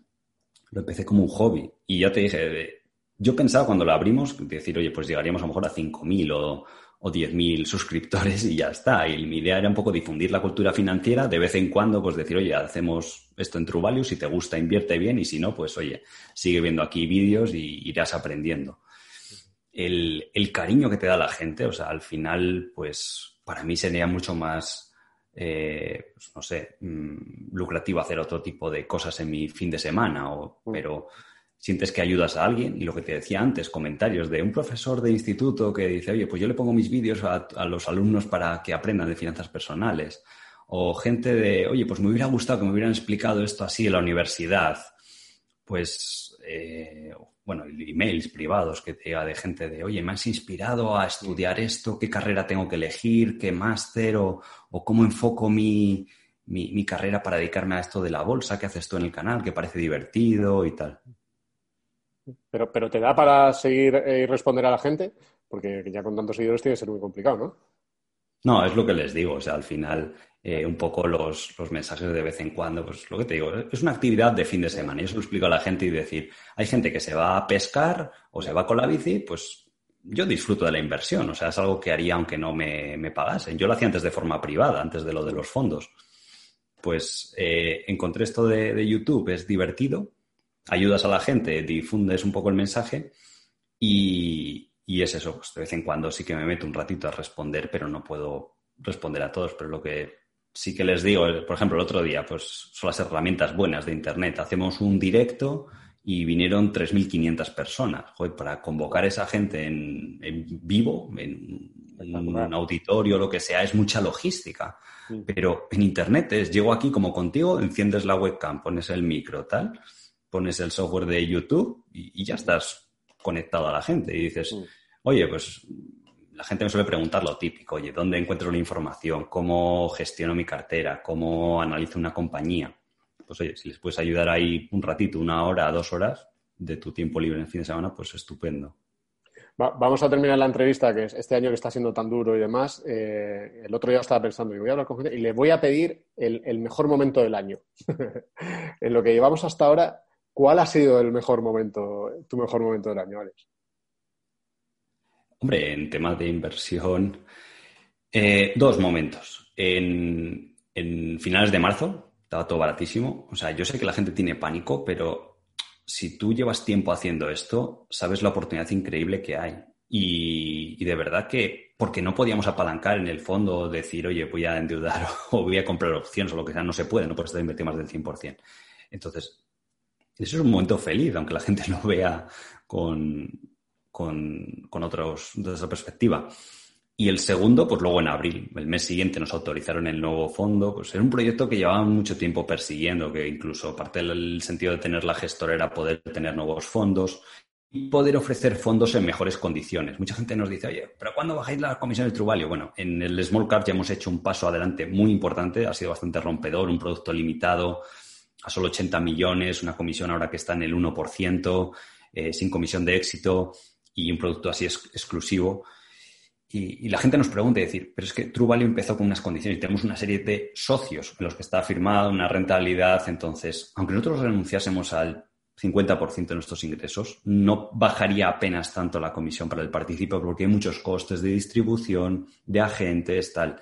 lo empecé como un hobby. Y ya te dije, yo pensaba cuando lo abrimos, decir, oye, pues llegaríamos a lo mejor a 5.000 o, o 10.000 suscriptores y ya está. Y mi idea era un poco difundir la cultura financiera, de vez en cuando, pues decir, oye, hacemos esto en True Value, si te gusta, invierte bien, y si no, pues oye, sigue viendo aquí vídeos y irás aprendiendo. El, el cariño que te da la gente, o sea, al final, pues para mí sería mucho más eh, pues no sé, mmm, lucrativo hacer otro tipo de cosas en mi fin de semana, o, pero sientes que ayudas a alguien y lo que te decía antes, comentarios de un profesor de instituto que dice, oye, pues yo le pongo mis vídeos a, a los alumnos para que aprendan de finanzas personales, o gente de, oye, pues me hubiera gustado que me hubieran explicado esto así en la universidad, pues, eh, bueno, emails privados que te llega de gente de, oye, me has inspirado a estudiar esto, qué carrera tengo que elegir, qué máster o, o, cómo enfoco mi, mi, mi, carrera para dedicarme a esto de la bolsa, qué haces tú en el canal, que parece divertido y tal. Pero, pero te da para seguir eh, y responder a la gente, porque ya con tantos seguidores tiene que ser muy complicado, ¿no? No, es lo que les digo, o sea, al final eh, un poco los, los, mensajes de vez en cuando, pues lo que te digo, es una actividad de fin de semana. Y eso lo explico a la gente y decir, hay gente que se va a pescar o se va con la bici, pues yo disfruto de la inversión, o sea, es algo que haría aunque no me, me pagasen. Yo lo hacía antes de forma privada, antes de lo de los fondos. Pues eh, encontré esto de, de YouTube, es divertido, ayudas a la gente, difundes un poco el mensaje y, y es eso, pues de vez en cuando sí que me meto un ratito a responder, pero no puedo responder a todos. Pero lo que sí que les digo, por ejemplo, el otro día, pues son las herramientas buenas de Internet. Hacemos un directo y vinieron 3.500 personas. Joder, para convocar a esa gente en, en vivo, en, en, un auditorio, lo que sea, es mucha logística. Sí. Pero en Internet es, llego aquí como contigo, enciendes la webcam, pones el micro, tal, pones el software de YouTube y, y ya estás conectado a la gente y dices, sí. oye, pues la gente me suele preguntar lo típico, oye, ¿dónde encuentro la información? ¿Cómo gestiono mi cartera? ¿Cómo analizo una compañía? Pues oye, si les puedes ayudar ahí un ratito, una hora, dos horas de tu tiempo libre en el fin de semana, pues estupendo. Va, vamos a terminar la entrevista, que es este año que está siendo tan duro y demás. Eh, el otro día estaba pensando, y voy a hablar con gente y le voy a pedir el, el mejor momento del año. (laughs) en lo que llevamos hasta ahora, ¿cuál ha sido el mejor momento, tu mejor momento del año, Alex? Hombre, en temas de inversión, eh, dos momentos. En, finales de marzo, estaba todo baratísimo. O sea, yo sé que la gente tiene pánico, pero si tú llevas tiempo haciendo esto, sabes la oportunidad increíble que hay. Y, de verdad que, porque no podíamos apalancar en el fondo, decir, oye, voy a endeudar (laughs) o voy a comprar opciones o lo que sea, no se puede, no puedes estar invertido más del 100%. Entonces, eso es un momento feliz, aunque la gente (laughs) lo vea con, con, con otros, desde esa perspectiva. Y el segundo, pues luego en abril, el mes siguiente nos autorizaron el nuevo fondo. Pues era un proyecto que llevaba mucho tiempo persiguiendo, que incluso parte del sentido de tener la gestora era poder tener nuevos fondos y poder ofrecer fondos en mejores condiciones. Mucha gente nos dice, oye, ¿pero cuándo bajáis la comisión del Truvalio? Bueno, en el Small Cap ya hemos hecho un paso adelante muy importante, ha sido bastante rompedor, un producto limitado a solo 80 millones, una comisión ahora que está en el 1%, eh, sin comisión de éxito y un producto así es, exclusivo. Y, y, la gente nos pregunta y decir, pero es que True Value empezó con unas condiciones y tenemos una serie de socios en los que está firmada una rentabilidad. Entonces, aunque nosotros renunciásemos al 50% de nuestros ingresos, no bajaría apenas tanto la comisión para el partícipe porque hay muchos costes de distribución, de agentes, tal.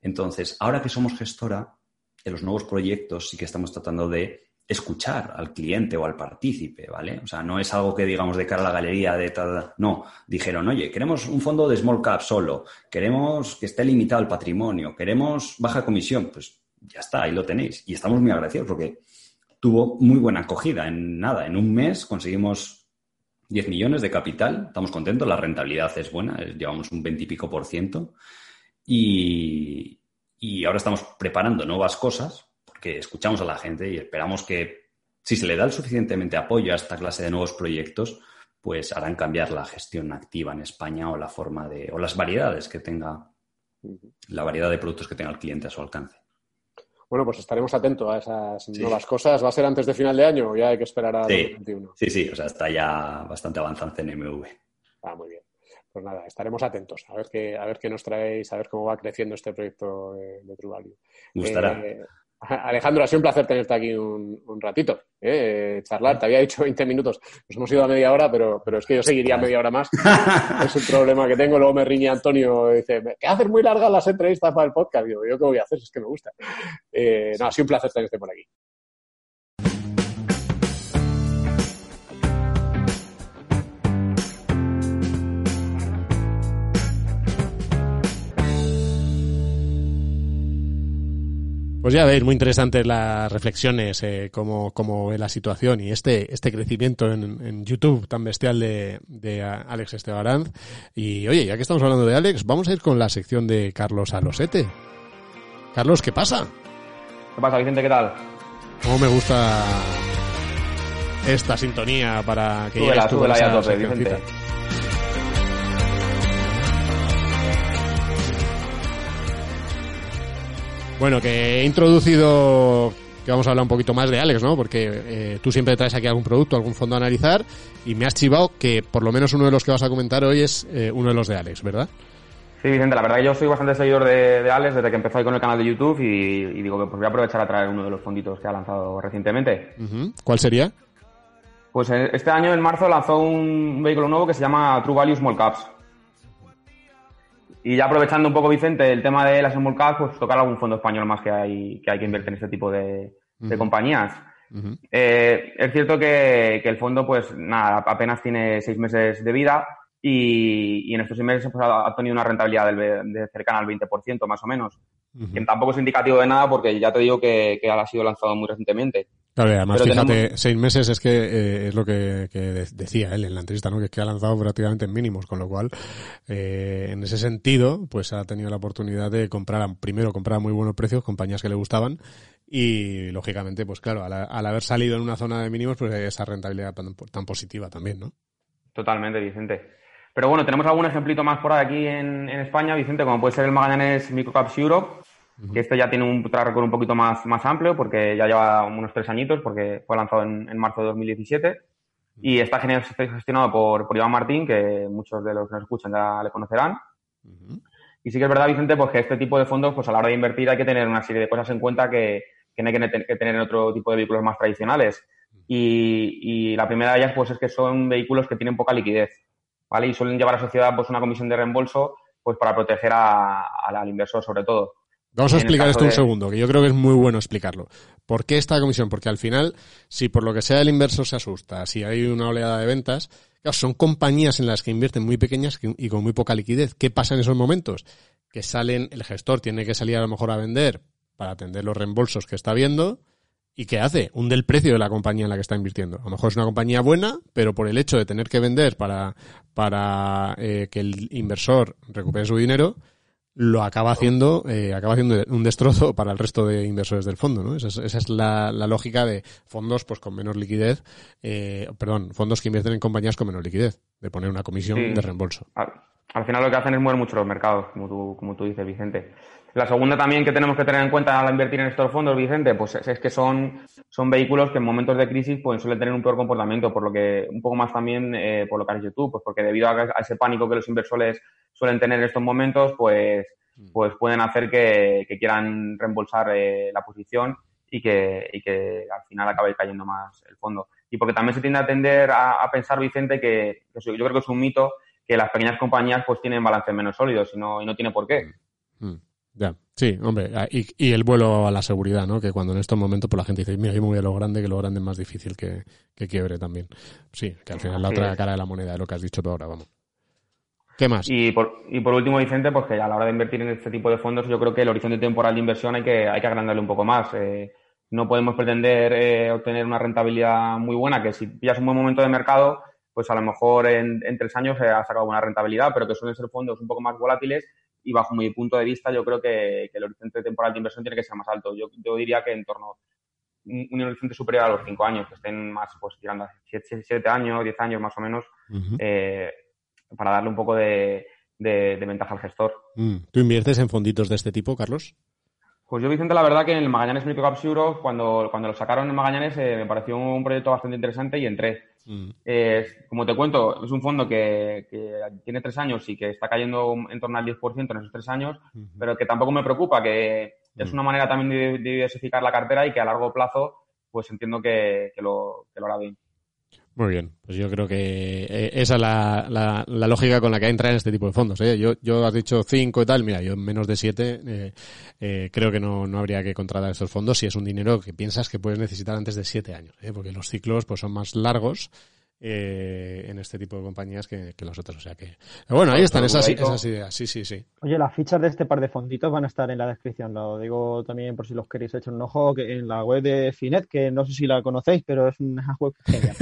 Entonces, ahora que somos gestora, en los nuevos proyectos sí que estamos tratando de escuchar al cliente o al partícipe, ¿vale? O sea, no es algo que digamos de cara a la galería de tal, no, dijeron, oye, queremos un fondo de small cap solo, queremos que esté limitado el patrimonio, queremos baja comisión, pues ya está, ahí lo tenéis. Y estamos muy agradecidos porque tuvo muy buena acogida. En nada, en un mes conseguimos 10 millones de capital, estamos contentos, la rentabilidad es buena, llevamos un 20 y pico por ciento. Y, y ahora estamos preparando nuevas cosas porque escuchamos a la gente y esperamos que si se le da el suficientemente apoyo a esta clase de nuevos proyectos, pues harán cambiar la gestión activa en España o la forma de, o las variedades que tenga, la variedad de productos que tenga el cliente a su alcance. Bueno, pues estaremos atentos a esas sí. nuevas cosas. ¿Va a ser antes de final de año o ya hay que esperar a sí. 2021? Sí, sí, o sea, está ya bastante avanzado en CNMV. Ah, muy bien. Pues nada, estaremos atentos a ver qué, a ver qué nos traéis, a ver cómo va creciendo este proyecto de, de True Value. Gustará. Eh, Alejandro, ha sido un placer tenerte aquí un, un ratito, ¿eh? charlar. Te había dicho 20 minutos, nos hemos ido a media hora, pero, pero es que yo seguiría media hora más. (laughs) es un problema que tengo. Luego me riñe Antonio y dice, ¿qué haces muy largas las entrevistas para el podcast? Digo, ¿yo qué voy a hacer? Es que me gusta. Eh, no, ha sido un placer tenerte por aquí. Pues ya veis, muy interesantes las reflexiones, eh, cómo, cómo ve la situación y este, este crecimiento en, en YouTube tan bestial de, de Alex Estebaranz. Y oye, ya que estamos hablando de Alex, vamos a ir con la sección de Carlos Alosete. Carlos, ¿qué pasa? ¿Qué pasa, Vicente? ¿Qué tal? ¿Cómo me gusta esta sintonía para que llegues tú con esa Bueno, que he introducido que vamos a hablar un poquito más de Alex, ¿no? Porque eh, tú siempre traes aquí algún producto, algún fondo a analizar y me has chivado que por lo menos uno de los que vas a comentar hoy es eh, uno de los de Alex, ¿verdad? Sí, Vicente, la verdad que yo soy bastante seguidor de, de Alex desde que empezó ahí con el canal de YouTube y, y digo que pues voy a aprovechar a traer uno de los fonditos que ha lanzado recientemente. ¿Cuál sería? Pues eh, este año, en marzo, lanzó un vehículo nuevo que se llama True Value Small Caps. Y ya aprovechando un poco, Vicente, el tema de las Small Caps, pues tocar algún fondo español más que hay que, hay que invertir en este tipo de, compañías. Eh, es cierto que, que el fondo, pues nada, apenas tiene seis meses de vida y, y en estos seis meses pues, ha, tenido una rentabilidad del, de cercana al 20%, más o menos. Que tampoco es indicativo de nada porque ya te digo que, que ha sido lanzado muy recientemente. Claro, además, Pero fíjate, tenemos- seis meses es que eh, es lo que, que de- decía él en la entrevista, ¿no? Que es que ha lanzado prácticamente en mínimos, con lo cual, eh, en ese sentido, pues ha tenido la oportunidad de comprar, a- primero comprar a muy buenos precios, compañías que le gustaban, y lógicamente, pues claro, al, al haber salido en una zona de mínimos, pues esa rentabilidad tan, tan positiva también, ¿no? Totalmente, Vicente. Pero bueno, tenemos algún ejemplito más por aquí en, en España, Vicente, como puede ser el Magallanes Microcaps Europe, que este ya tiene un track un poquito más, más amplio porque ya lleva unos tres añitos, porque fue lanzado en, en marzo de 2017. Y está gestionado por, por Iván Martín, que muchos de los que nos escuchan ya le conocerán. Y sí que es verdad, Vicente, pues que este tipo de fondos, pues a la hora de invertir hay que tener una serie de cosas en cuenta que, que no hay que, ne- que tener en otro tipo de vehículos más tradicionales. y, y la primera de ellas pues es que son vehículos que tienen poca liquidez, ¿vale? Y suelen llevar asociada pues una comisión de reembolso pues para proteger a- al inversor sobre todo. Vamos a explicar esto un segundo, que yo creo que es muy bueno explicarlo. ¿Por qué esta comisión? Porque al final, si por lo que sea el inversor se asusta, si hay una oleada de ventas, claro, son compañías en las que invierten muy pequeñas que- y con muy poca liquidez. ¿Qué pasa en esos momentos? Que salen, el gestor tiene que salir a lo mejor a vender para atender los reembolsos que está viendo. ¿Y qué hace? Hunde el precio de la compañía en la que está invirtiendo. A lo mejor es una compañía buena, pero por el hecho de tener que vender para, para eh, que el inversor recupere su dinero, lo acaba haciendo, eh, acaba haciendo un destrozo para el resto de inversores del fondo, ¿no? Esa es, esa es la, la lógica de fondos pues con menos liquidez, eh, perdón, fondos que invierten en compañías con menos liquidez, de poner una comisión Sí. de reembolso. Al, al final lo que hacen es mover mucho los mercados, como tú, como tú dices, Vicente. La segunda también que tenemos que tener en cuenta al invertir en estos fondos, Vicente, pues es, es que son, son vehículos que en momentos de crisis pues, suelen tener un peor comportamiento, por lo que un poco más también eh, por lo que has dicho tú, pues porque debido a, a ese pánico que los inversores suelen tener en estos momentos, pues, pues pueden hacer que, que quieran reembolsar eh, la posición y que, y que al final acabe cayendo más el fondo. Y porque también se tiende a tender a, a pensar, Vicente, que, que yo creo que es un mito que las pequeñas compañías pues tienen balances menos sólidos y no, y no tiene por qué. Mm, Ya, sí, hombre, ah, y, y el vuelo a la seguridad, ¿no? Que cuando en estos momentos pues la gente dice, mira, yo me voy a lo grande, que lo grande es más difícil que, que quiebre también. Sí, que al final la otra es. cara de la moneda de lo que has dicho tú ahora, vamos. ¿Qué más? Y por, y por último, Vicente, pues que a la hora de invertir en este tipo de fondos, yo creo que el horizonte temporal de inversión hay que, hay que agrandarle un poco más. Eh, no podemos pretender eh, obtener una rentabilidad muy buena, que si pillas un buen momento de mercado, pues a lo mejor en, en tres años se ha sacado buena rentabilidad, pero que suelen ser fondos un poco más volátiles y bajo mi punto de vista yo creo que, que el horizonte temporal de inversión tiene que ser más alto. Yo, yo diría que en torno un, horizonte superior a los cinco años, que estén más pues tirando a siete, siete años, diez años más o menos, eh, para darle un poco de, de- de ventaja al gestor. Mm, ¿Tú inviertes en fonditos de este tipo, Carlos? Pues yo, Vicente, la verdad que en el Magallanes Microcaps Europe, cuando, cuando lo sacaron en Magallanes, eh, me pareció un proyecto bastante interesante y entré. Mm, Eh, como te cuento, es un fondo que, que tiene tres años y que está cayendo en torno al 10% en esos tres años, pero que tampoco me preocupa, que es una manera también de, de diversificar la cartera y que a largo plazo, pues entiendo que, que lo, que lo hará bien. Muy bien, pues yo creo que eh, esa es la, la- la lógica con la que entra en este tipo de fondos. ¿eh? Yo, yo has dicho 5 y tal, mira, yo en menos de 7 creo que no, no habría que contratar estos fondos si es un dinero que piensas que puedes necesitar antes de 7 años, ¿eh? porque los ciclos pues son más largos eh, en este tipo de compañías que, que los otros. O sea que, bueno, ahí están esas, esas ideas, sí, sí, sí. Oye, las fichas de este par de fonditos van a estar en la descripción. Lo digo también por si los queréis echar un ojo que en la web de Finet, que no sé si la conocéis, pero es una (laughs) web genial.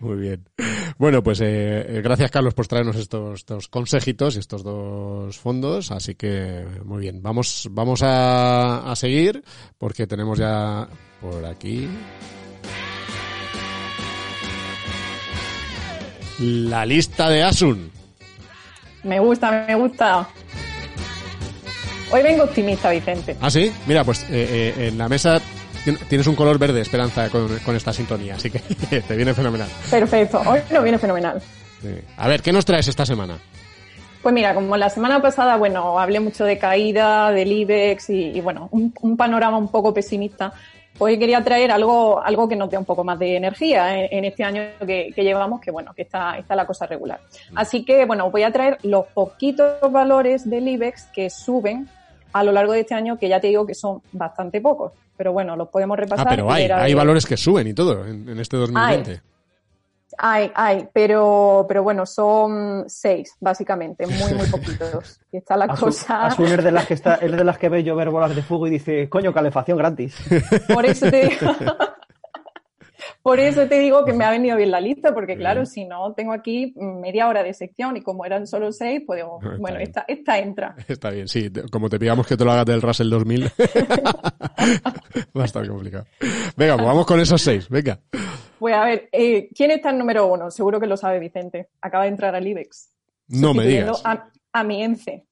Muy bien. Bueno, pues eh, eh, gracias Carlos por traernos estos, estos consejitos y estos dos fondos. Así que muy bien. Vamos, vamos a, a seguir porque tenemos ya por aquí la lista de Asun. Me gusta, me gusta. Hoy vengo optimista, Vicente. ¿Ah, sí? Mira, pues eh, eh, en la mesa tien- tienes un color verde, Esperanza, con, con esta sintonía. Así que (laughs) te viene fenomenal. Perfecto, hoy nos viene fenomenal. Sí. A ver, ¿qué nos traes esta semana? Pues mira, como la semana pasada, bueno, hablé mucho de caída, del IBEX y, y, bueno, un, un panorama un poco pesimista. Hoy quería traer algo, algo que nos dé un poco más de energía en, en este año que, que llevamos, que bueno, que está, está la cosa regular. Así que bueno, voy a traer los poquitos valores del IBEX que suben a lo largo de este año, que ya te digo que son bastante pocos. Pero bueno, los podemos repasar. Ah, pero hay, hay valores que suben y todo en, en este 2020. Hay, hay, pero, pero bueno, son seis, básicamente, muy, muy (laughs) poquitos. Y está la cosa. Asun es de las que está, es de las que ve llover bolas de fuego y dice, coño, calefacción gratis. Por eso te (laughs) digo, por eso te digo que me ha venido bien la lista, porque claro, si no, tengo aquí media hora de sección y como eran solo seis, pues digo, bueno, esta, esta entra. (laughs) Está bien, sí. Como te pidamos que te lo hagas del Russell 2000, (laughs) va a estar complicado. Venga, pues vamos con esos seis. Venga. Pues a ver, eh, ¿quién está en número uno? Seguro que lo sabe Vicente. Acaba de entrar al IBEX. No me digas. A, a mi ENCE,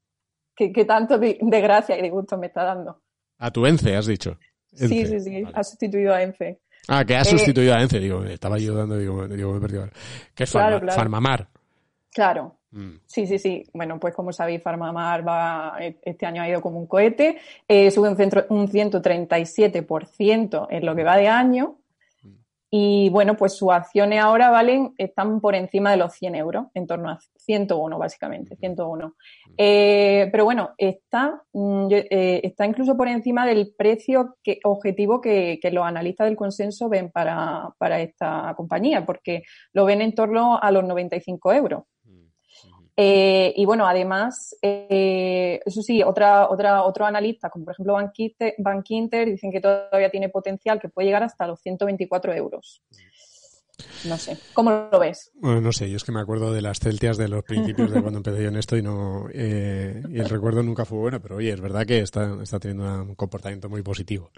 que, que tanto de, de gracia y de gusto me está dando. A tu ENCE, has dicho. Sí, sí, sí, ha sustituido a ENCE. Ah, que has Eh, sustituido a ENCE. Digo, estaba yo dando, digo, digo me he perdido. ¿Qué es Claro, Farma- claro. Farmamar? Claro. Mm. Sí, sí, sí. Bueno, pues como sabéis, Farmamar va, este año ha ido como un cohete. Eh, sube un, centro, un 137% en lo que va de año. Y bueno, pues sus acciones ahora valen, están por encima de los 100 euros, en torno a 101 básicamente, 101. Eh, pero bueno, está, mm, eh, está incluso por encima del precio que, objetivo que, que los analistas del consenso ven para, para esta compañía, porque lo ven en torno a los 95 euros. Eh, y bueno, además, eh, eso sí, otra, otra, otros analistas, como por ejemplo Bankinter, Bankinter, dicen que todavía tiene potencial que puede llegar hasta los 124 euros. No sé, ¿cómo lo ves? Bueno, no sé, yo es que me acuerdo de las celtias de los principios de cuando empecé yo en esto y no eh, y el recuerdo nunca fue bueno, pero oye, es verdad que está, está teniendo un comportamiento muy positivo.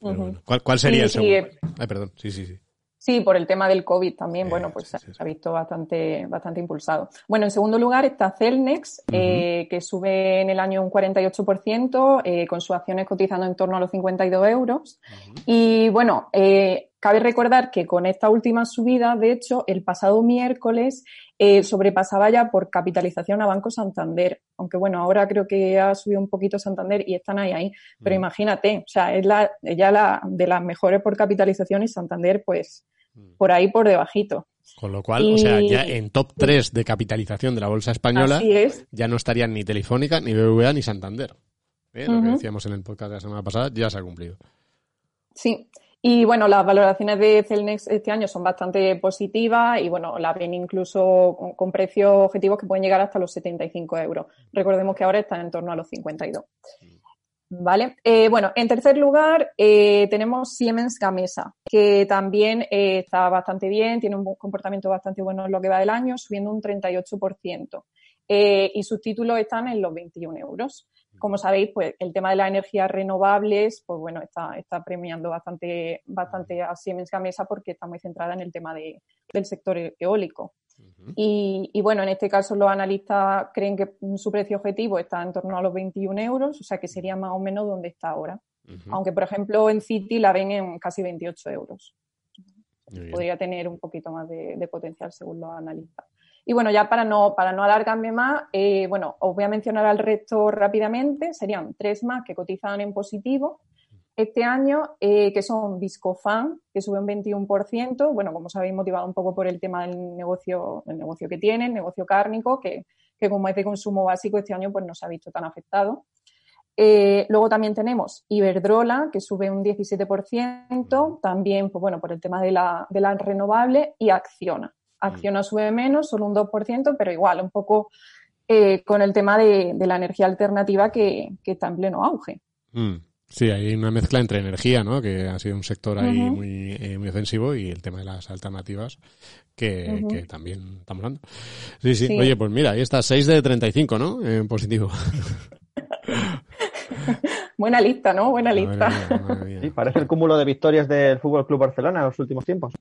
Pero Ujú. bueno, ¿cuál, cuál sería Sí, el sí, segundo? eh. Ay, perdón, sí, sí, sí. Sí, por el tema del COVID también, bueno, pues se ha visto bastante, bastante impulsado. Bueno, en segundo lugar está Celnex, eh, que sube en el año un 48%, eh, con sus acciones cotizando en torno a los 52 euros. Y bueno, eh, cabe recordar que con esta última subida, de hecho, el pasado miércoles eh, sobrepasaba ya por capitalización a Banco Santander. Aunque bueno, ahora creo que ha subido un poquito Santander y están ahí, ahí. Pero imagínate, o sea, es la, ella la de las mejores por capitalización y Santander, pues, por ahí por debajito. Con lo cual, o sea, ya en top 3 de capitalización de la bolsa española es. ya no estarían ni Telefónica, ni BBVA, ni Santander. ¿Eh? Lo que decíamos en el podcast de la semana pasada ya se ha cumplido. Sí. Y bueno, las valoraciones de Celnex este año son bastante positivas y bueno, la ven incluso con, con precios objetivos que pueden llegar hasta los 75 euros. Recordemos que ahora están en torno a los 52. Vale. Eh, bueno, en tercer lugar eh, tenemos Siemens Gamesa, que también eh, está bastante bien, tiene un comportamiento bastante bueno en lo que va del año, subiendo un 38%. Eh, y sus títulos están en los 21 euros. Como sabéis, pues el tema de las energías renovables, pues bueno, está, está premiando bastante, bastante a Siemens Gamesa porque está muy centrada en el tema de- del sector eólico. Y, y bueno, en este caso los analistas creen que su precio objetivo está en torno a los 21 euros, o sea que sería más o menos donde está ahora. Aunque, por ejemplo, en City la ven en casi 28 euros. Podría tener un poquito más de, de potencial según los analistas. Y bueno, ya para no, para no alargarme más, eh, bueno, os voy a mencionar al resto rápidamente. Serían tres más que cotizan en positivo este año, eh, que son Viscofan, que sube un 21%, bueno, como sabéis, motivado un poco por el tema del negocio, el negocio que tiene, el negocio cárnico, que, que como es de consumo básico este año pues no se ha visto tan afectado. Eh, luego también tenemos Iberdrola, que sube un 17%, también, pues bueno, por el tema de la, de la renovable, y Acciona. Acciona sube menos, solo un 2%, pero igual, un poco eh, con el tema de, de la energía alternativa que, que está en pleno auge. Mm. Sí, hay una mezcla entre energía, ¿no? Que ha sido un sector ahí muy, eh, muy ofensivo y el tema de las alternativas que, que también estamos hablando. Sí, sí, Sí. Oye, pues mira, ahí está, 6 de 35, ¿no? En positivo. (laughs) Buena lista, ¿no? Buena Madre lista. mía, madre (laughs) mía. Sí, parece el cúmulo de victorias del Fútbol Club Barcelona en los últimos tiempos.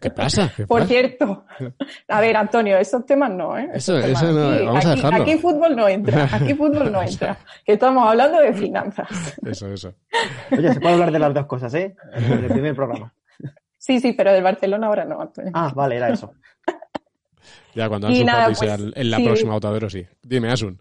¿Qué pasa? ¿Qué Por pasa? cierto, (laughs) a ver, Antonio, esos temas no, ¿eh? Eso- temas eso no, aquí, vamos a dejarlo. Aquí fútbol no entra, (laughs) aquí fútbol no entra, que estamos hablando de finanzas. Eso, eso. Oye, se puede hablar de las dos cosas, ¿eh? En el primer programa. Sí, sí, pero del Barcelona ahora no, Antonio. Ah, vale, era eso. Ya cuando nada, Fati pues, en la sí. próxima Otadero, sí. Dime, Asun.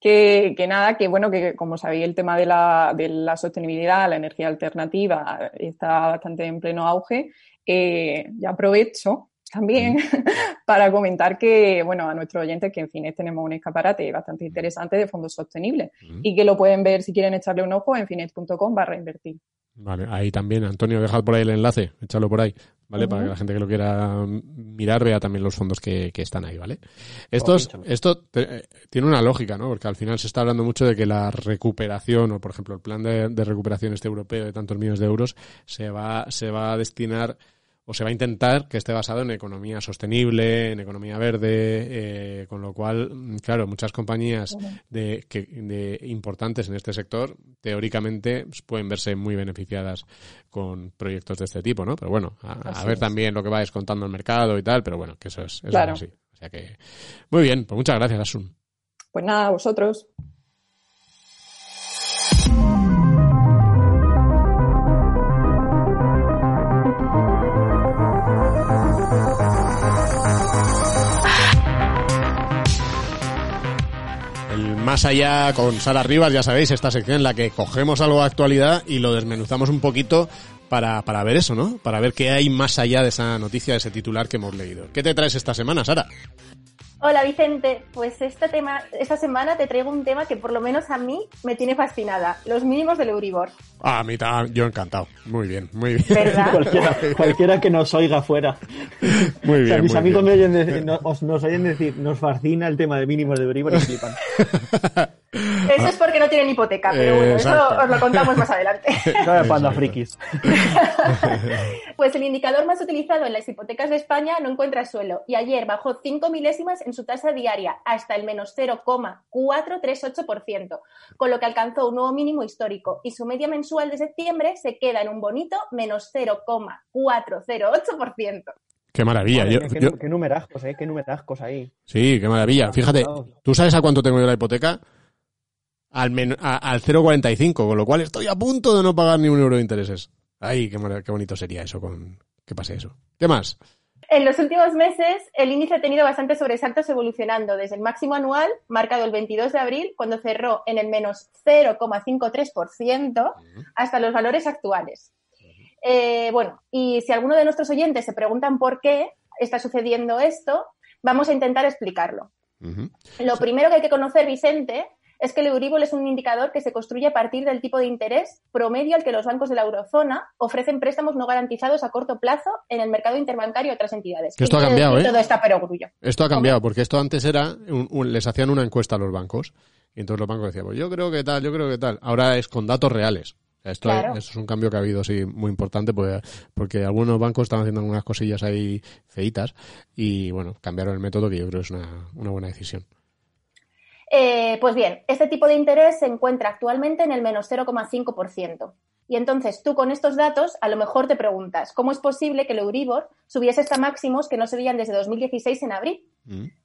Que, que nada, que bueno, que como sabéis, el tema de la, de la sostenibilidad, la energía alternativa, está bastante en pleno auge. Eh, ya aprovecho también (laughs) para comentar que, bueno, a nuestros oyentes que en Fines tenemos un escaparate bastante interesante de fondos sostenibles y que lo pueden ver si quieren echarle un ojo en finet.com barra invertir. Vale, ahí también, Antonio, dejad por ahí el enlace, échalo por ahí, ¿vale? Para que la gente que lo quiera mirar vea también los fondos que, que están ahí, ¿vale? Estos, esto te- eh, tiene una lógica, ¿no? Porque al final se está hablando mucho de que la recuperación, o por ejemplo el plan de, de recuperación este europeo de tantos millones de euros, se va, se va a destinar o se va a intentar que esté basado en economía sostenible, en economía verde, eh, con lo cual, mm, claro, muchas compañías de, que, de importantes en este sector, teóricamente pues, pueden verse muy beneficiadas con proyectos de este tipo, ¿no? Pero bueno, a, ver es. también también lo que va descontando el mercado y tal, pero bueno, que eso es, eso Claro. es así. O sea que, muy bien, pues muchas gracias, Asun. Pues nada, a vosotros. Más allá con Sara Rivas, ya sabéis, esta sección en la que cogemos algo de actualidad y lo desmenuzamos un poquito para, para ver eso, ¿no? Para ver qué hay más allá de esa noticia, de ese titular que hemos leído. ¿Qué te traes esta semana, Sara? Hola Vicente, pues este tema, esta semana te traigo un tema que por lo menos a mí me tiene fascinada, los mínimos del Euribor. Ah, a mí yo encantado. Muy bien, muy bien. ¿Verdad? (laughs) Cualquiera, cualquiera que nos oiga fuera. Muy O sea, bien, mis muy amigos bien. me oyen decir- no- os- nos oyen decir, nos fascina el tema de mínimos de Euribor y flipan. (laughs) Eso es porque no tienen hipoteca, pero bueno, eso os lo contamos más adelante. (laughs) Panda frikis. (laughs) Pues el indicador más utilizado en las hipotecas de España no encuentra suelo y ayer bajó 5 milésimas en su tasa diaria hasta el menos 0,438%, con lo que alcanzó un nuevo mínimo histórico y su media mensual de septiembre se queda en un bonito menos 0,408%. Qué maravilla. Madre Yo- qué, yo- qué numerajos, eh, qué numerajos ahí. sí, qué maravilla. Fíjate, ¿tú sabes a cuánto tengo yo la hipoteca? Al, a- al 0,45, con lo cual estoy a punto de no pagar ni un euro de intereses. Ay, qué, qué bonito sería eso con que pase eso. ¿Qué más? En los últimos meses, el índice ha tenido bastantes sobresaltos evolucionando desde el máximo anual, marcado el 22 de abril, cuando cerró en el menos 0,53%, hasta los valores actuales. Eh, bueno, y si alguno de nuestros oyentes se preguntan por qué está sucediendo esto, vamos a intentar explicarlo. Lo primero que hay que conocer, Vicente, es que el Euribor es un indicador que se construye a partir del tipo de interés promedio al que los bancos de la eurozona ofrecen préstamos no garantizados a corto plazo en el mercado interbancario y otras entidades. Esto ¿Qué ha cambiado, ¿eh? Todo está perogrullo. Esto ha cambiado, porque esto antes era, un- un- les hacían una encuesta a los bancos, y entonces los bancos decían, pues yo creo que tal, yo creo que tal. Ahora es con datos reales. Esto, Claro. esto es un cambio que ha habido, sí, muy importante, pues, porque algunos bancos estaban haciendo algunas cosillas ahí feitas, y bueno, cambiaron el método, que yo creo que es una, una buena decisión. Eh, pues bien, este tipo de interés se encuentra actualmente en el menos 0,5%. Y entonces tú con estos datos a lo mejor te preguntas, ¿cómo es posible que el Euribor subiese hasta máximos que no se veían desde 2016 en abril?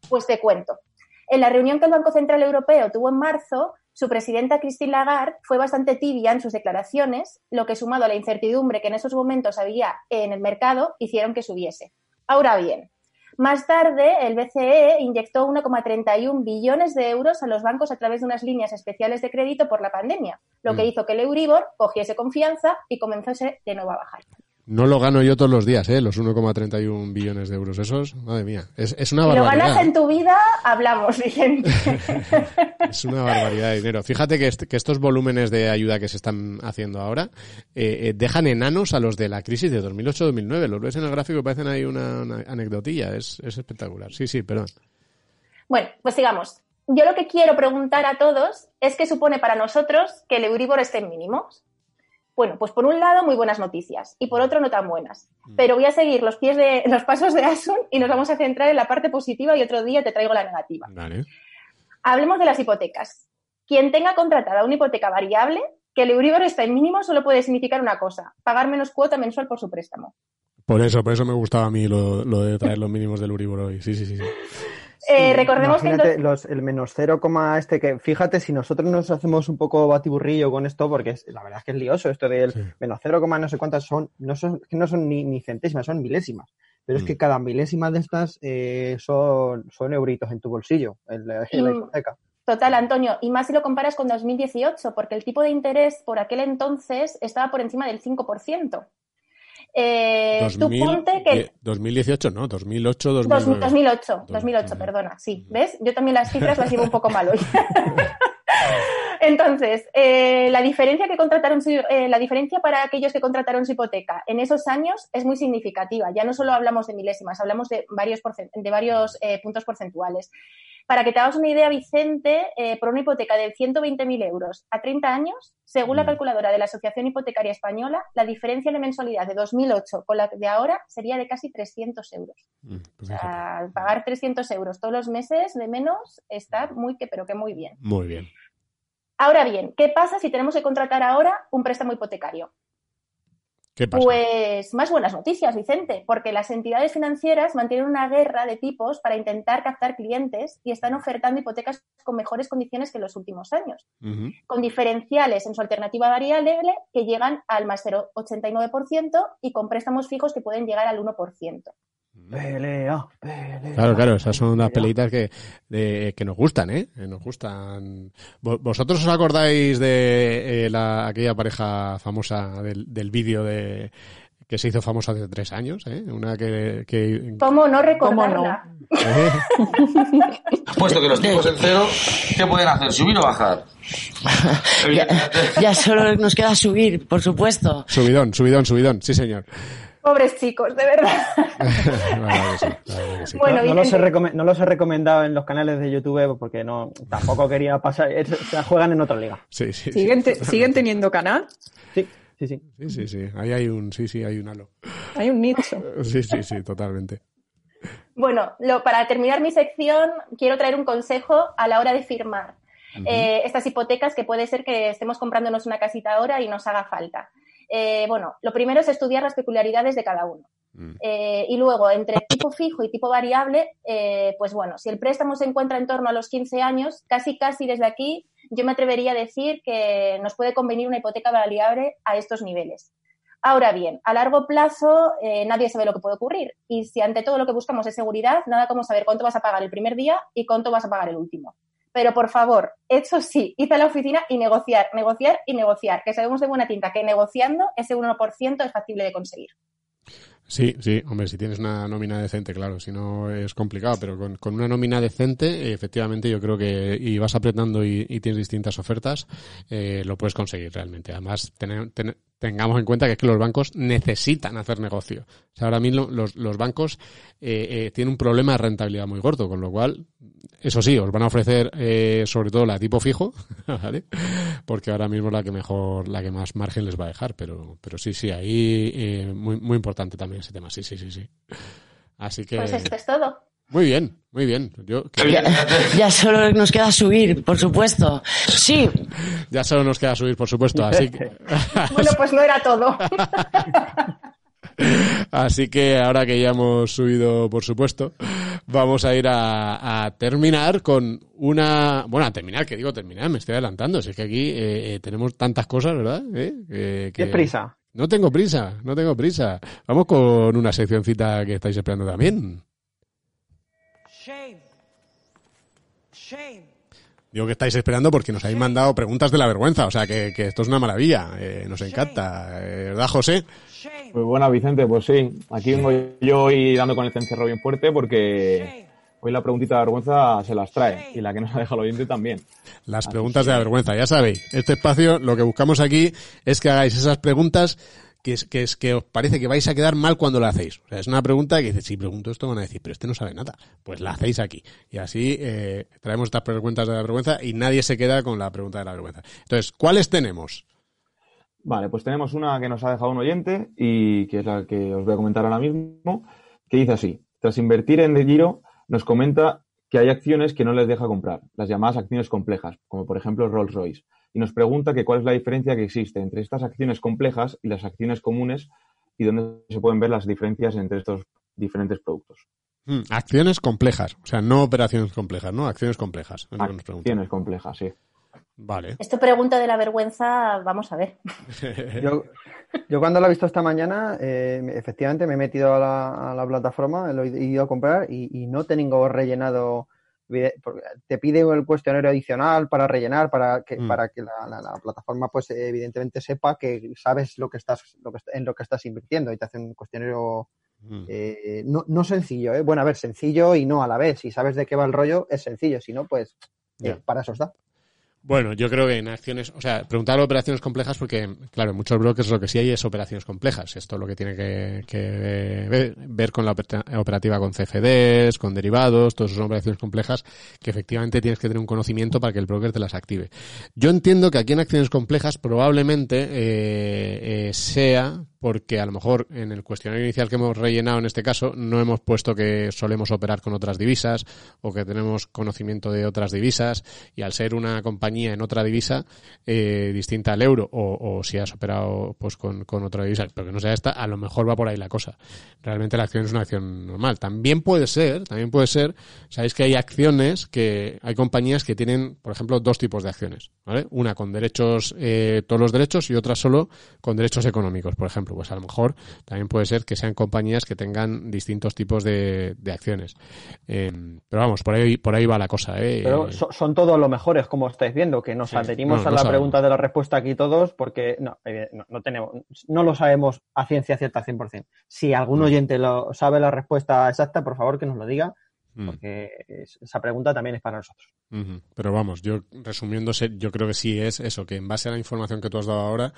Pues te cuento. En la reunión que el Banco Central Europeo tuvo en marzo, su presidenta Christine Lagarde fue bastante tibia en sus declaraciones, lo que sumado a la incertidumbre que en esos momentos había en el mercado, hicieron que subiese. Ahora bien, más tarde el BCE inyectó 1,31 billones de euros a los bancos a través de unas líneas especiales de crédito por la pandemia, lo que Mm. hizo que el Euribor cogiese confianza y comenzase de nuevo a bajar. No lo gano yo todos los días, ¿eh? Los 1,31 billones de euros. Esos, madre mía, es, es una Si lo ganas en tu vida, hablamos, Vicente. (laughs) Es una barbaridad de dinero. Fíjate que, est- que estos volúmenes de ayuda que se están haciendo ahora eh, eh, dejan enanos a los de la crisis de 2008-2009. Los ves en el gráfico y parecen ahí una, una anecdotilla. Es, es espectacular. Sí, sí, perdón. Bueno, pues sigamos. Yo lo que quiero preguntar a todos es qué supone para nosotros que el Euribor esté en mínimos. Bueno, pues por un lado muy buenas noticias y por otro no tan buenas. Pero voy a seguir los pies de los pasos de Asun y nos vamos a centrar en la parte positiva y otro día te traigo la negativa. Vale. Hablemos de las hipotecas. Quien tenga contratada una hipoteca variable, que el Euribor está en mínimo solo puede significar una cosa, pagar menos cuota mensual por su préstamo. Por eso, por eso me gustaba a mí lo, lo de traer los mínimos del Uribor hoy. Sí, sí, sí. sí. Eh, recordemos que Imagínate entonces- los, el menos 0, este que, fíjate, si nosotros nos hacemos un poco batiburrillo con esto, porque es- la verdad es que es lioso esto del menos 0, no sé cuántas son, no son, que no son ni, ni centésimas, son milésimas. Pero es Mm. que cada milésima de estas eh, son, son euritos en tu bolsillo, en la, en la Mm. hipoteca. Total, Antonio, y más si lo comparas con 2018, porque el tipo de interés por aquel entonces estaba por encima del 5%. Eh, tú 2000, ponte que... die- 2018, no, 2008, Dos- 2009. 2008, 2008, perdona, sí. ¿Ves? Yo también las cifras las llevo un poco mal hoy. (laughs) Entonces, eh, la diferencia que contrataron eh, la diferencia para aquellos que contrataron su hipoteca en esos años es muy significativa. Ya no solo hablamos de milésimas, hablamos de varios, de varios eh, puntos porcentuales. Para que te hagas una idea, Vicente, eh, por una hipoteca de 120.000 euros a 30 años, según la calculadora de la Asociación Hipotecaria Española, la diferencia de mensualidad de 2008 con la de ahora sería de casi 300 euros. Mm, pues O sea, pagar 300 euros todos los meses de menos está muy que, pero que muy bien. Muy bien. Ahora bien, ¿qué pasa si tenemos que contratar ahora un préstamo hipotecario? ¿Qué pasa? Pues más buenas noticias, Vicente, porque las entidades financieras mantienen una guerra de tipos para intentar captar clientes y están ofertando hipotecas con mejores condiciones que en los últimos años, con diferenciales en su alternativa variable que llegan al más 0,89% y con préstamos fijos que pueden llegar al 1%. Pelea, pelea. Claro, claro, esas son las peleitas que, de- que nos gustan, ¿eh? Que Nos gustan. Vo- ¿Vosotros os acordáis de eh, la, aquella pareja famosa del, del vídeo de que se hizo famosa hace tres años, ¿eh? Una que... que ¿Cómo no recordarla? (laughs) ¿eh? Puesto que los tipos en cero, ¿qué pueden hacer? ¿Subir o bajar? (laughs) ya, ya solo nos queda subir, por supuesto. Subidón, subidón, subidón, sí señor. Pobres chicos, de verdad. (laughs) Sí, sí. Bueno, no, no los he Vicente. recome- no los he recomendado en los canales de YouTube porque no tampoco quería pasar. es- o sea, juegan en otra liga. Sí. ¿Siguen, te- (laughs) ¿Siguen teniendo canal? Sí, sí, sí. Sí, sí, sí. Ahí hay un, sí, sí, hay un halo. Hay un nicho. (laughs) Sí, sí, sí, totalmente. Bueno, lo- para terminar mi sección, quiero traer un consejo a la hora de firmar eh, estas hipotecas que puede ser que estemos comprándonos una casita ahora y nos haga falta. Eh, bueno, lo primero es estudiar las peculiaridades de cada uno. Eh, y luego, entre tipo fijo y tipo variable, eh, pues bueno, si el préstamo se encuentra en torno a los 15 años, casi casi desde aquí, yo me atrevería a decir que nos puede convenir una hipoteca variable a estos niveles. Ahora bien, a largo plazo eh, nadie sabe lo que puede ocurrir. Y si ante todo lo que buscamos es seguridad, nada como saber cuánto vas a pagar el primer día y cuánto vas a pagar el último. Pero por favor, eso sí, id a la oficina y negociar, negociar y negociar, que sabemos de buena tinta que negociando ese 1% es factible de conseguir. Sí, sí, hombre, si tienes una nómina decente, claro, si no es complicado, pero con, con una nómina decente, efectivamente, yo creo que, y vas apretando y, tienes distintas ofertas, eh, lo puedes conseguir realmente. Además, tener- ten- tengamos en cuenta que es que los bancos necesitan hacer negocio. O sea, ahora mismo los, los bancos eh, eh, tienen un problema de rentabilidad muy corto, con lo cual, eso sí, os van a ofrecer eh, sobre todo la tipo fijo. (laughs) Porque ahora mismo es la que mejor, la que más margen les va a dejar, pero, pero sí, sí, ahí eh, muy, muy importante también ese tema, sí, sí, sí, sí. Así que Pues esto es todo. Muy bien, muy bien. Yo Ya, ya solo nos queda subir, por supuesto. Sí, ya solo nos queda subir, por supuesto, así que (laughs) Bueno, pues no era todo. (laughs) Así que ahora que ya hemos subido, por supuesto, vamos a ir a, a terminar con una... Bueno, a terminar, que digo terminar, me estoy adelantando. Si es que aquí eh, eh, tenemos tantas cosas, ¿verdad? ¿Eh? Que- ¿Qué prisa? No tengo prisa, no tengo prisa. Vamos con una seccioncita que estáis esperando también. Digo que estáis esperando porque nos habéis mandado preguntas de la vergüenza, o sea que, que esto es una maravilla, eh, nos encanta, eh, ¿verdad, José? Pues buena, Vicente, pues sí. Aquí vengo yo hoy dando con el cencerro bien fuerte porque hoy la preguntita de vergüenza se las trae y la que nos ha dejado el oyente también. Las preguntas de la vergüenza, ya sabéis. Este espacio, lo que buscamos aquí es que hagáis esas preguntas que es, que es que os parece que vais a quedar mal cuando la hacéis. O sea, es una pregunta que dice, si pregunto esto van a decir, pero este no sabe nada. Pues la hacéis aquí. Y así eh, traemos estas preguntas de la vergüenza y nadie se queda con la pregunta de la vergüenza. Entonces, ¿cuáles tenemos? Vale, pues tenemos una que nos ha dejado un oyente y que es la que os voy a comentar ahora mismo, que dice así. Tras invertir en De Giro, nos comenta que hay acciones que no les deja comprar, las llamadas acciones complejas, como por ejemplo Rolls Royce. Y nos pregunta que cuál es la diferencia que existe entre estas acciones complejas y las acciones comunes y dónde se pueden ver las diferencias entre estos diferentes productos. Hmm, acciones complejas. O sea, no operaciones complejas, ¿no? Acciones complejas. es. Acciones complejas, sí. Vale. Esto pregunta de la vergüenza, vamos a ver. (laughs) Yo, yo cuando lo he visto esta mañana, eh, efectivamente me he metido a la, a la plataforma, lo he ido a comprar y, y no tengo rellenado. Te pide el cuestionario adicional para rellenar, para que, Mm. para que la, la- la plataforma, pues evidentemente sepa que sabes lo que estás, lo que, en lo que estás invirtiendo y te hace un cuestionario Mm. eh, no, no sencillo, ¿eh? Bueno, a ver, sencillo y no a la vez. Si sabes de qué va el rollo, es sencillo. Si no, pues eh, para eso está. Bueno, yo creo que en acciones, o sea, preguntar operaciones complejas porque, claro, en muchos brokers lo que sí hay es operaciones complejas. Esto es lo que tiene que, que ver, con la opera- operativa con CFDs, con derivados, todas son operaciones complejas que efectivamente tienes que tener un conocimiento para que el broker te las active. Yo entiendo que aquí en acciones complejas probablemente eh, eh, sea porque a lo mejor en el cuestionario inicial que hemos rellenado en este caso no hemos puesto que solemos operar con otras divisas o que tenemos conocimiento de otras divisas y al ser una compañía en otra divisa eh, distinta al euro o, si has operado pues con, con otra divisa pero que no sea esta a lo mejor va por ahí la cosa. Realmente la acción es una acción normal. También puede ser también puede ser sabéis que hay acciones que hay compañías que tienen por ejemplo dos tipos de acciones ¿vale? una con derechos eh, todos los derechos y otra solo con derechos económicos por ejemplo pues a lo mejor también puede ser que sean compañías que tengan distintos tipos de, de acciones. Eh, pero vamos, por ahí, por ahí va la cosa. ¿eh? Pero so- son todos los mejores, como estáis viendo, que nos Sí. adherimos No, a no la sabemos. pregunta de la respuesta aquí todos, porque no, eh, no, no tenemos, no lo sabemos a ciencia cierta 100%. Si algún Mm. oyente lo sabe la respuesta exacta, por favor que nos lo diga, Mm. porque es- esa pregunta también es para nosotros. Pero vamos, yo resumiéndose, yo creo que sí es eso, que en base a la información que tú has dado ahora,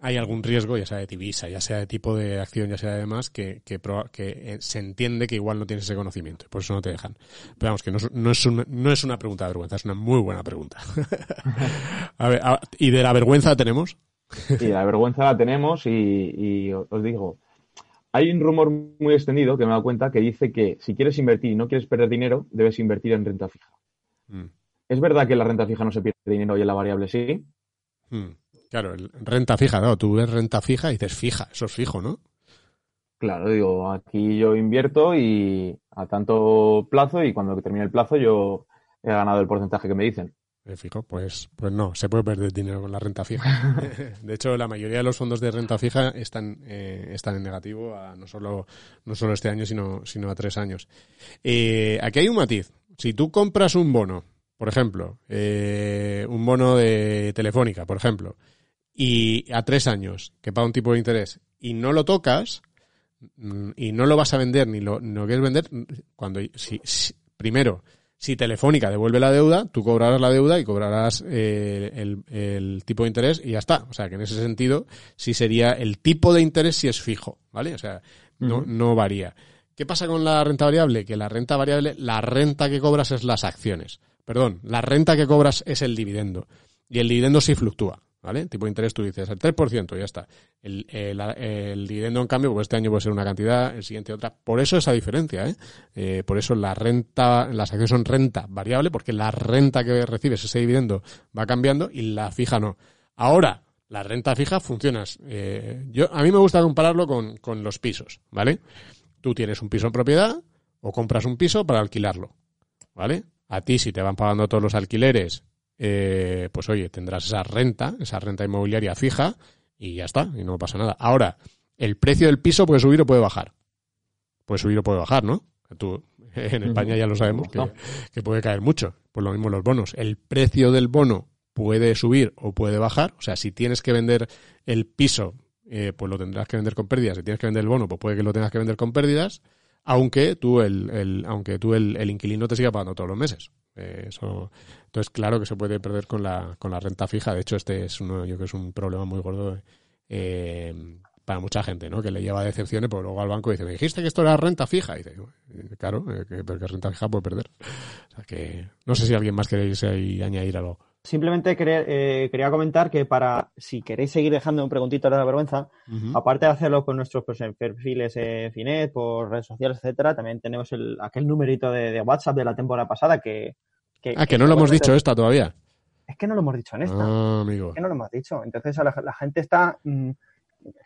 hay algún riesgo, ya sea de divisa, ya sea de tipo de acción, ya sea de demás, que, que, eh, se entiende que igual no tienes ese conocimiento y por eso no te dejan. Pero vamos, que no es, no es, una, no es una pregunta de vergüenza, es una muy buena pregunta. (laughs) a ver, a- ¿y de la vergüenza tenemos? Sí, la vergüenza la tenemos y, y os digo, hay un rumor muy extendido que me he dado cuenta que dice que si quieres invertir y no quieres perder dinero, debes invertir en renta fija. Mm. ¿Es verdad que en la renta fija no se pierde dinero y en la variable sí? Mm. Claro, renta fija, ¿no? Tú ves renta fija y dices fija, eso es fijo, ¿no? Claro, digo, aquí yo invierto y a tanto plazo y cuando termine el plazo yo he ganado el porcentaje que me dicen. Eh, Fijo, pues, pues no, se puede perder dinero con la renta fija. (laughs) de hecho, la mayoría de los fondos de renta fija están, eh, están en negativo a no solo, no solo este año, sino, sino a tres años. Eh, aquí hay un matiz. Si tú compras un bono, por ejemplo, eh, un bono de Telefónica, por ejemplo, y a tres años, que paga un tipo de interés, y no lo tocas, mm, y no lo vas a vender ni lo, quieres vender, cuando si, si- primero, si Telefónica devuelve la deuda, tú cobrarás la deuda y cobrarás eh, el, el tipo de interés y ya está. O sea que en ese sentido sí sería el tipo de interés si es fijo, ¿vale? O sea, no, no varía. ¿Qué pasa con la renta variable? Que la renta variable, la renta que cobras es las acciones. Perdón, la renta que cobras es el dividendo. Y el dividendo sí fluctúa, ¿vale? Tipo de interés tú dices el 3%, ya está. El, el, el dividendo, en cambio, pues este año puede ser una cantidad, el siguiente otra. Por eso esa diferencia, ¿eh? Eh, por eso la renta, las acciones son renta variable, porque la renta que recibes, ese dividendo, va cambiando y la fija no. Ahora, la renta fija funciona. eh, yo, a mí me gusta compararlo con, con los pisos, ¿vale? Tú tienes un piso en propiedad o compras un piso para alquilarlo, ¿vale? A ti, si te van pagando todos los alquileres, eh, pues oye, tendrás esa renta, esa renta inmobiliaria fija y ya está, y no pasa nada. Ahora, el precio del piso puede subir o puede bajar. Puede subir o puede bajar, ¿no? Tú, (laughs) en España ya lo sabemos que, que puede caer mucho. Pues lo mismo los bonos. El precio del bono puede subir o puede bajar. O sea, si tienes que vender el piso, eh, pues lo tendrás que vender con pérdidas. Si tienes que vender el bono, pues puede que lo tengas que vender con pérdidas, aunque tú el, el- aunque tú el, el inquilino te siga pagando todos los meses. Eh, eso, entonces, claro que se puede perder con la, con la renta fija. De hecho, este es uno, yo creo que es un problema muy gordo eh, para mucha gente, ¿no? Que le lleva decepciones, pero luego al banco dice, me dijiste que esto era renta fija. Y dice, "Eh, claro, eh, que, pero que renta fija puede perder. O sea que, no sé si alguien más queréis ahí añadir algo. Simplemente quería, eh, quería comentar que para, si queréis seguir dejando un preguntito de la vergüenza, aparte de hacerlo con nuestros pues, perfiles en Finet, por redes sociales, etcétera, también tenemos el, aquel numerito de, de WhatsApp de la temporada pasada que... Ah, que no lo hemos dicho esta todavía. Es que no lo hemos dicho en esta. Ah, amigo. Es que no lo hemos dicho. Entonces la, la gente está... mm,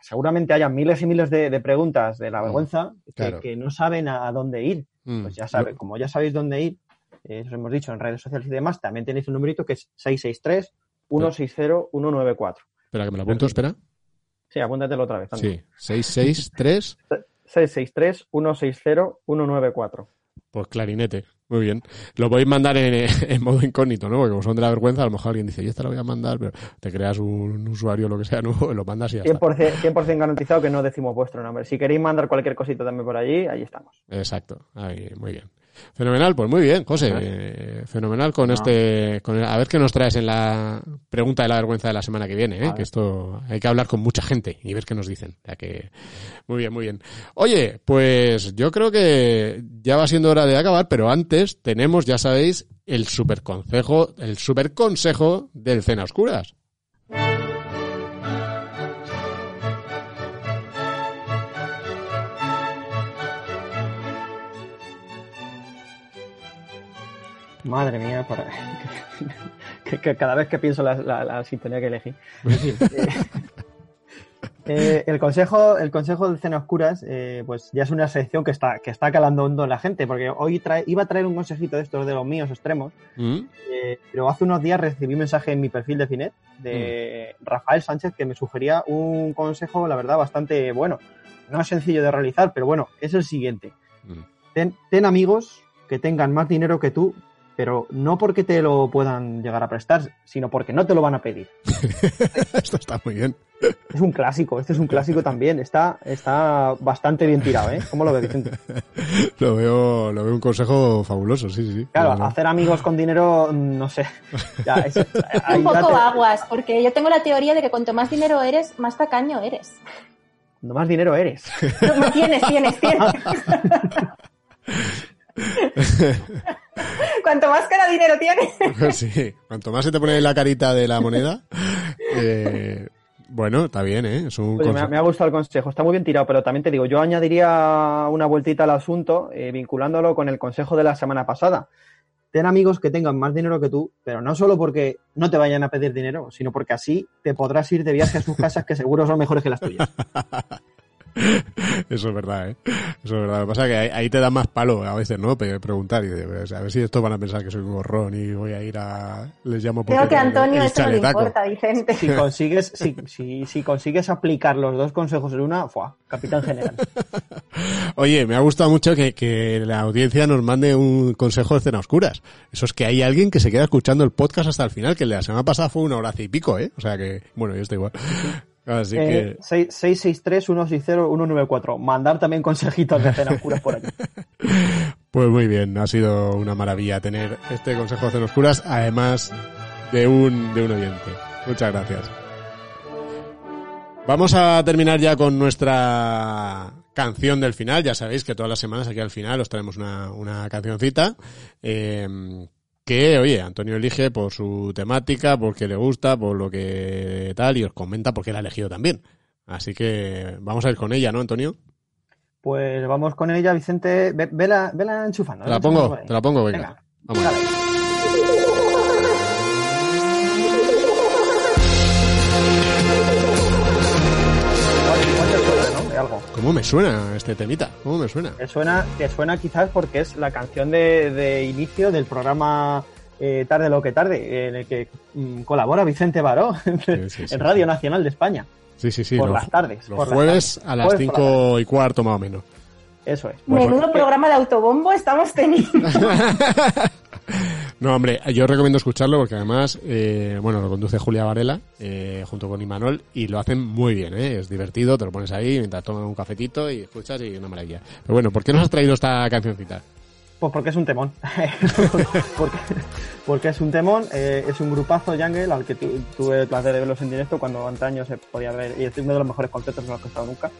seguramente haya miles y miles de, de preguntas de la vergüenza que, Mm, claro. que no saben a, dónde ir. Mm. Pues ya sabe, como ya sabéis dónde ir, eh, os hemos dicho en redes sociales y demás, también tenéis un numerito que es 663 160 194. Espera, que me lo apunto, espera. Sí, apúntatelo otra vez. anda. Sí, 663, 663 160 194. pues clarinete. Muy bien. Lo podéis mandar en, en modo incógnito, ¿no? Porque como son de la vergüenza, a lo mejor alguien dice, yo esta lo voy a mandar, pero te creas un usuario o lo que sea (laughs) nuevo, lo mandas y ya está. 100%, 100% garantizado que no decimos vuestro nombre. Si queréis mandar cualquier cosita también por allí, ahí estamos. Exacto. Ahí, muy bien. Fenomenal, pues muy bien, José. eh, fenomenal con No. este. Con el- a ver qué nos traes en la pregunta de la vergüenza de la semana que viene, ¿eh? Que esto hay que hablar con mucha gente y ver qué nos dicen. Sea que, muy bien, muy bien. Oye, pues yo creo que ya va siendo hora de acabar, pero antes tenemos, ya sabéis, el super consejo, el super consejo del Cena Oscuras. Madre mía, para... (laughs) que, que cada vez que pienso la, la- la sintonía que elegí. Eh, (laughs) Eh, el consejo, el consejo de Cena Oscuras, eh, pues ya es una sección que está, que está calando hondo en la gente, porque hoy trae- iba a traer un consejito de estos de los míos extremos, ¿Mm? eh, pero hace unos días recibí un mensaje en mi perfil de Finet de Rafael Sánchez que me sugería un consejo, la verdad, bastante bueno. No es sencillo de realizar, pero bueno, es el siguiente. Mm. Ten, ten amigos que tengan más dinero que tú, pero no porque te lo puedan llegar a prestar, sino porque no te lo van a pedir. (laughs) Esto está muy bien. Es un clásico, este es un clásico también. Está, está bastante bien tirado, ¿eh? ¿Cómo lo ves, Vicente? (laughs) Lo veo, lo veo un consejo fabuloso, sí, sí. sí. Claro, hacer amigos con dinero, mm, no sé. Ya, es- (laughs) ahí Un ya poco te- aguas, porque yo tengo la teoría de que cuanto más dinero eres, más tacaño eres. cuanto más dinero eres. No, tienes, tienes, tienes. (laughs) Cuanto más cara dinero tienes. (laughs) sí, cuanto más se te pone la carita de la moneda, (laughs) eh, bueno, está bien, ¿eh? Es un Oye, me, ha- consejo. me ha gustado el consejo, está muy bien tirado, pero también te digo, yo añadiría una vueltita al asunto, eh, vinculándolo con el consejo de la semana pasada. Ten amigos que tengan más dinero que tú, pero no solo porque no te vayan a pedir dinero, sino porque así te podrás ir de viaje a sus casas que seguro son mejores que las tuyas. (laughs) Eso es verdad, ¿eh? Eso es verdad. Lo que pasa es que ahí, ahí te da más palo a veces, ¿no? Preguntar y pues, a ver si estos van a pensar que soy un gorrón y voy a ir a... Les llamo por Creo que a Antonio el esto no le importa, Vicente. Si consigues, si, si, si consigues aplicar los dos consejos en una, ¡fua! Capitán general. (laughs) Oye, me ha gustado mucho que, que la audiencia nos mande un consejo de cena oscuras. Eso es que hay alguien que se queda escuchando el podcast hasta el final, que la semana pasada fue una hora y pico, ¿eh? O sea que, bueno, yo estoy igual. Así Eh, que, 663-160-194. Mandar también consejitos de cena oscuras por aquí. (laughs) pues muy bien, ha sido una maravilla tener este consejo de cena oscuras, además de un, de un oyente. Muchas gracias. Vamos a terminar ya con nuestra canción del final. Ya sabéis que todas las semanas aquí al final os traemos una, una cancioncita. eh, que, oye, Antonio elige por su temática, porque le gusta, por lo que tal, y os comenta por qué la ha elegido también. Así que vamos a ir con ella, ¿no, Antonio? Pues vamos con ella, Vicente. Ve- Vela, vela enchufando. Te la pongo, te la pongo, venga. Venga. Vamos. ¿Cómo me suena este temita? ¿Cómo me suena? Te suena, te suena quizás porque es la canción de, de inicio del programa eh, Tarde lo que tarde, en el que mm, colabora Vicente Baró (laughs) Sí, sí, sí, en Radio Nacional de España. Sí, sí, sí. Por los, las tardes, Los por las jueves tardes. a las Jueves por la cinco y cuarto más o menos. Eso es. Bueno, Menudo programa de autobombo estamos teniendo. (laughs) No, hombre, yo recomiendo escucharlo porque además, eh, bueno, lo conduce Julia Varela eh, junto con Imanol y lo hacen muy bien, ¿eh? Es divertido, te lo pones ahí mientras tomas un cafetito y escuchas y una maravilla. Pero bueno, ¿por qué nos has traído esta cancioncita? Pues porque es un temón. (laughs) porque, es un temón, eh, es un grupazo Jungle al que tu- tuve el placer de verlos en directo cuando antaño se podía ver, y es uno de los mejores conciertos en los que he estado nunca.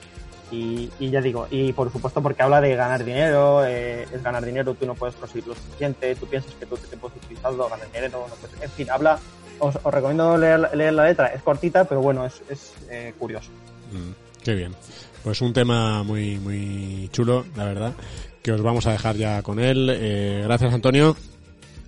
Y, y ya digo, y por supuesto porque habla de ganar dinero, eh, es ganar dinero, tú no puedes conseguir lo suficiente, tú piensas que tú te puedes utilizarlo, ganar dinero, no puedes- en fin, habla, os, recomiendo leer, leer la letra, es cortita, pero bueno, es, es eh, curioso. Mm, qué bien. Pues un tema muy, muy chulo, la verdad, que os vamos a dejar ya con él. Eh, gracias, Antonio.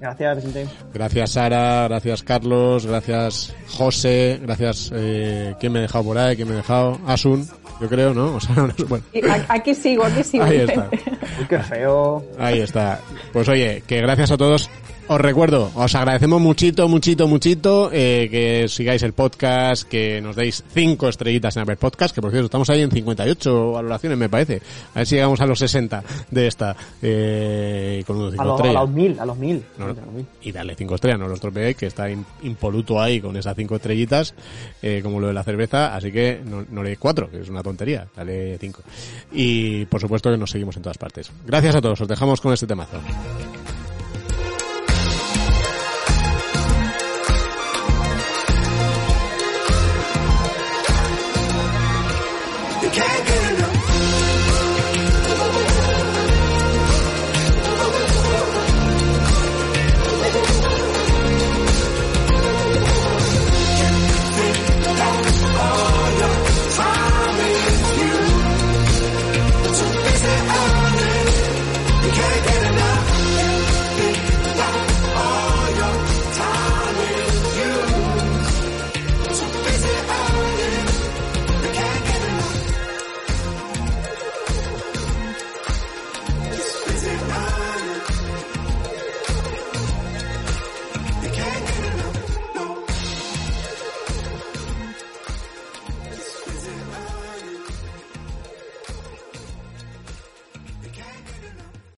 Gracias, Vicente. Gracias Sara, gracias Carlos, gracias José, gracias eh, ¿quién me ha dejado por ahí? ¿Quién me ha dejado? Asun, yo creo, ¿no? (laughs) O sea, no sé, bueno, Aquí sigo, aquí sigo. ahí está. (laughs) Uy, qué feo. Ahí está. Pues oye, que gracias a todos. Os recuerdo, os agradecemos muchito, muchito, muchito eh, que sigáis el podcast, que nos deis cinco estrellitas en Apple Podcast, que por cierto estamos ahí en 58 valoraciones me parece. A ver si llegamos a los 60 de esta eh, con unos A, cinco lo- a estrellas. los mil, a los mil. No, A los mil. y darle cinco estrellas, no lo estropeéis, que está im- impoluto ahí con esas cinco estrellitas, eh, como lo de la cerveza, así que no, no le cuatro, que es una tontería, dale cinco. Y por supuesto que nos seguimos en todas partes. Gracias a todos, os dejamos con este temazo.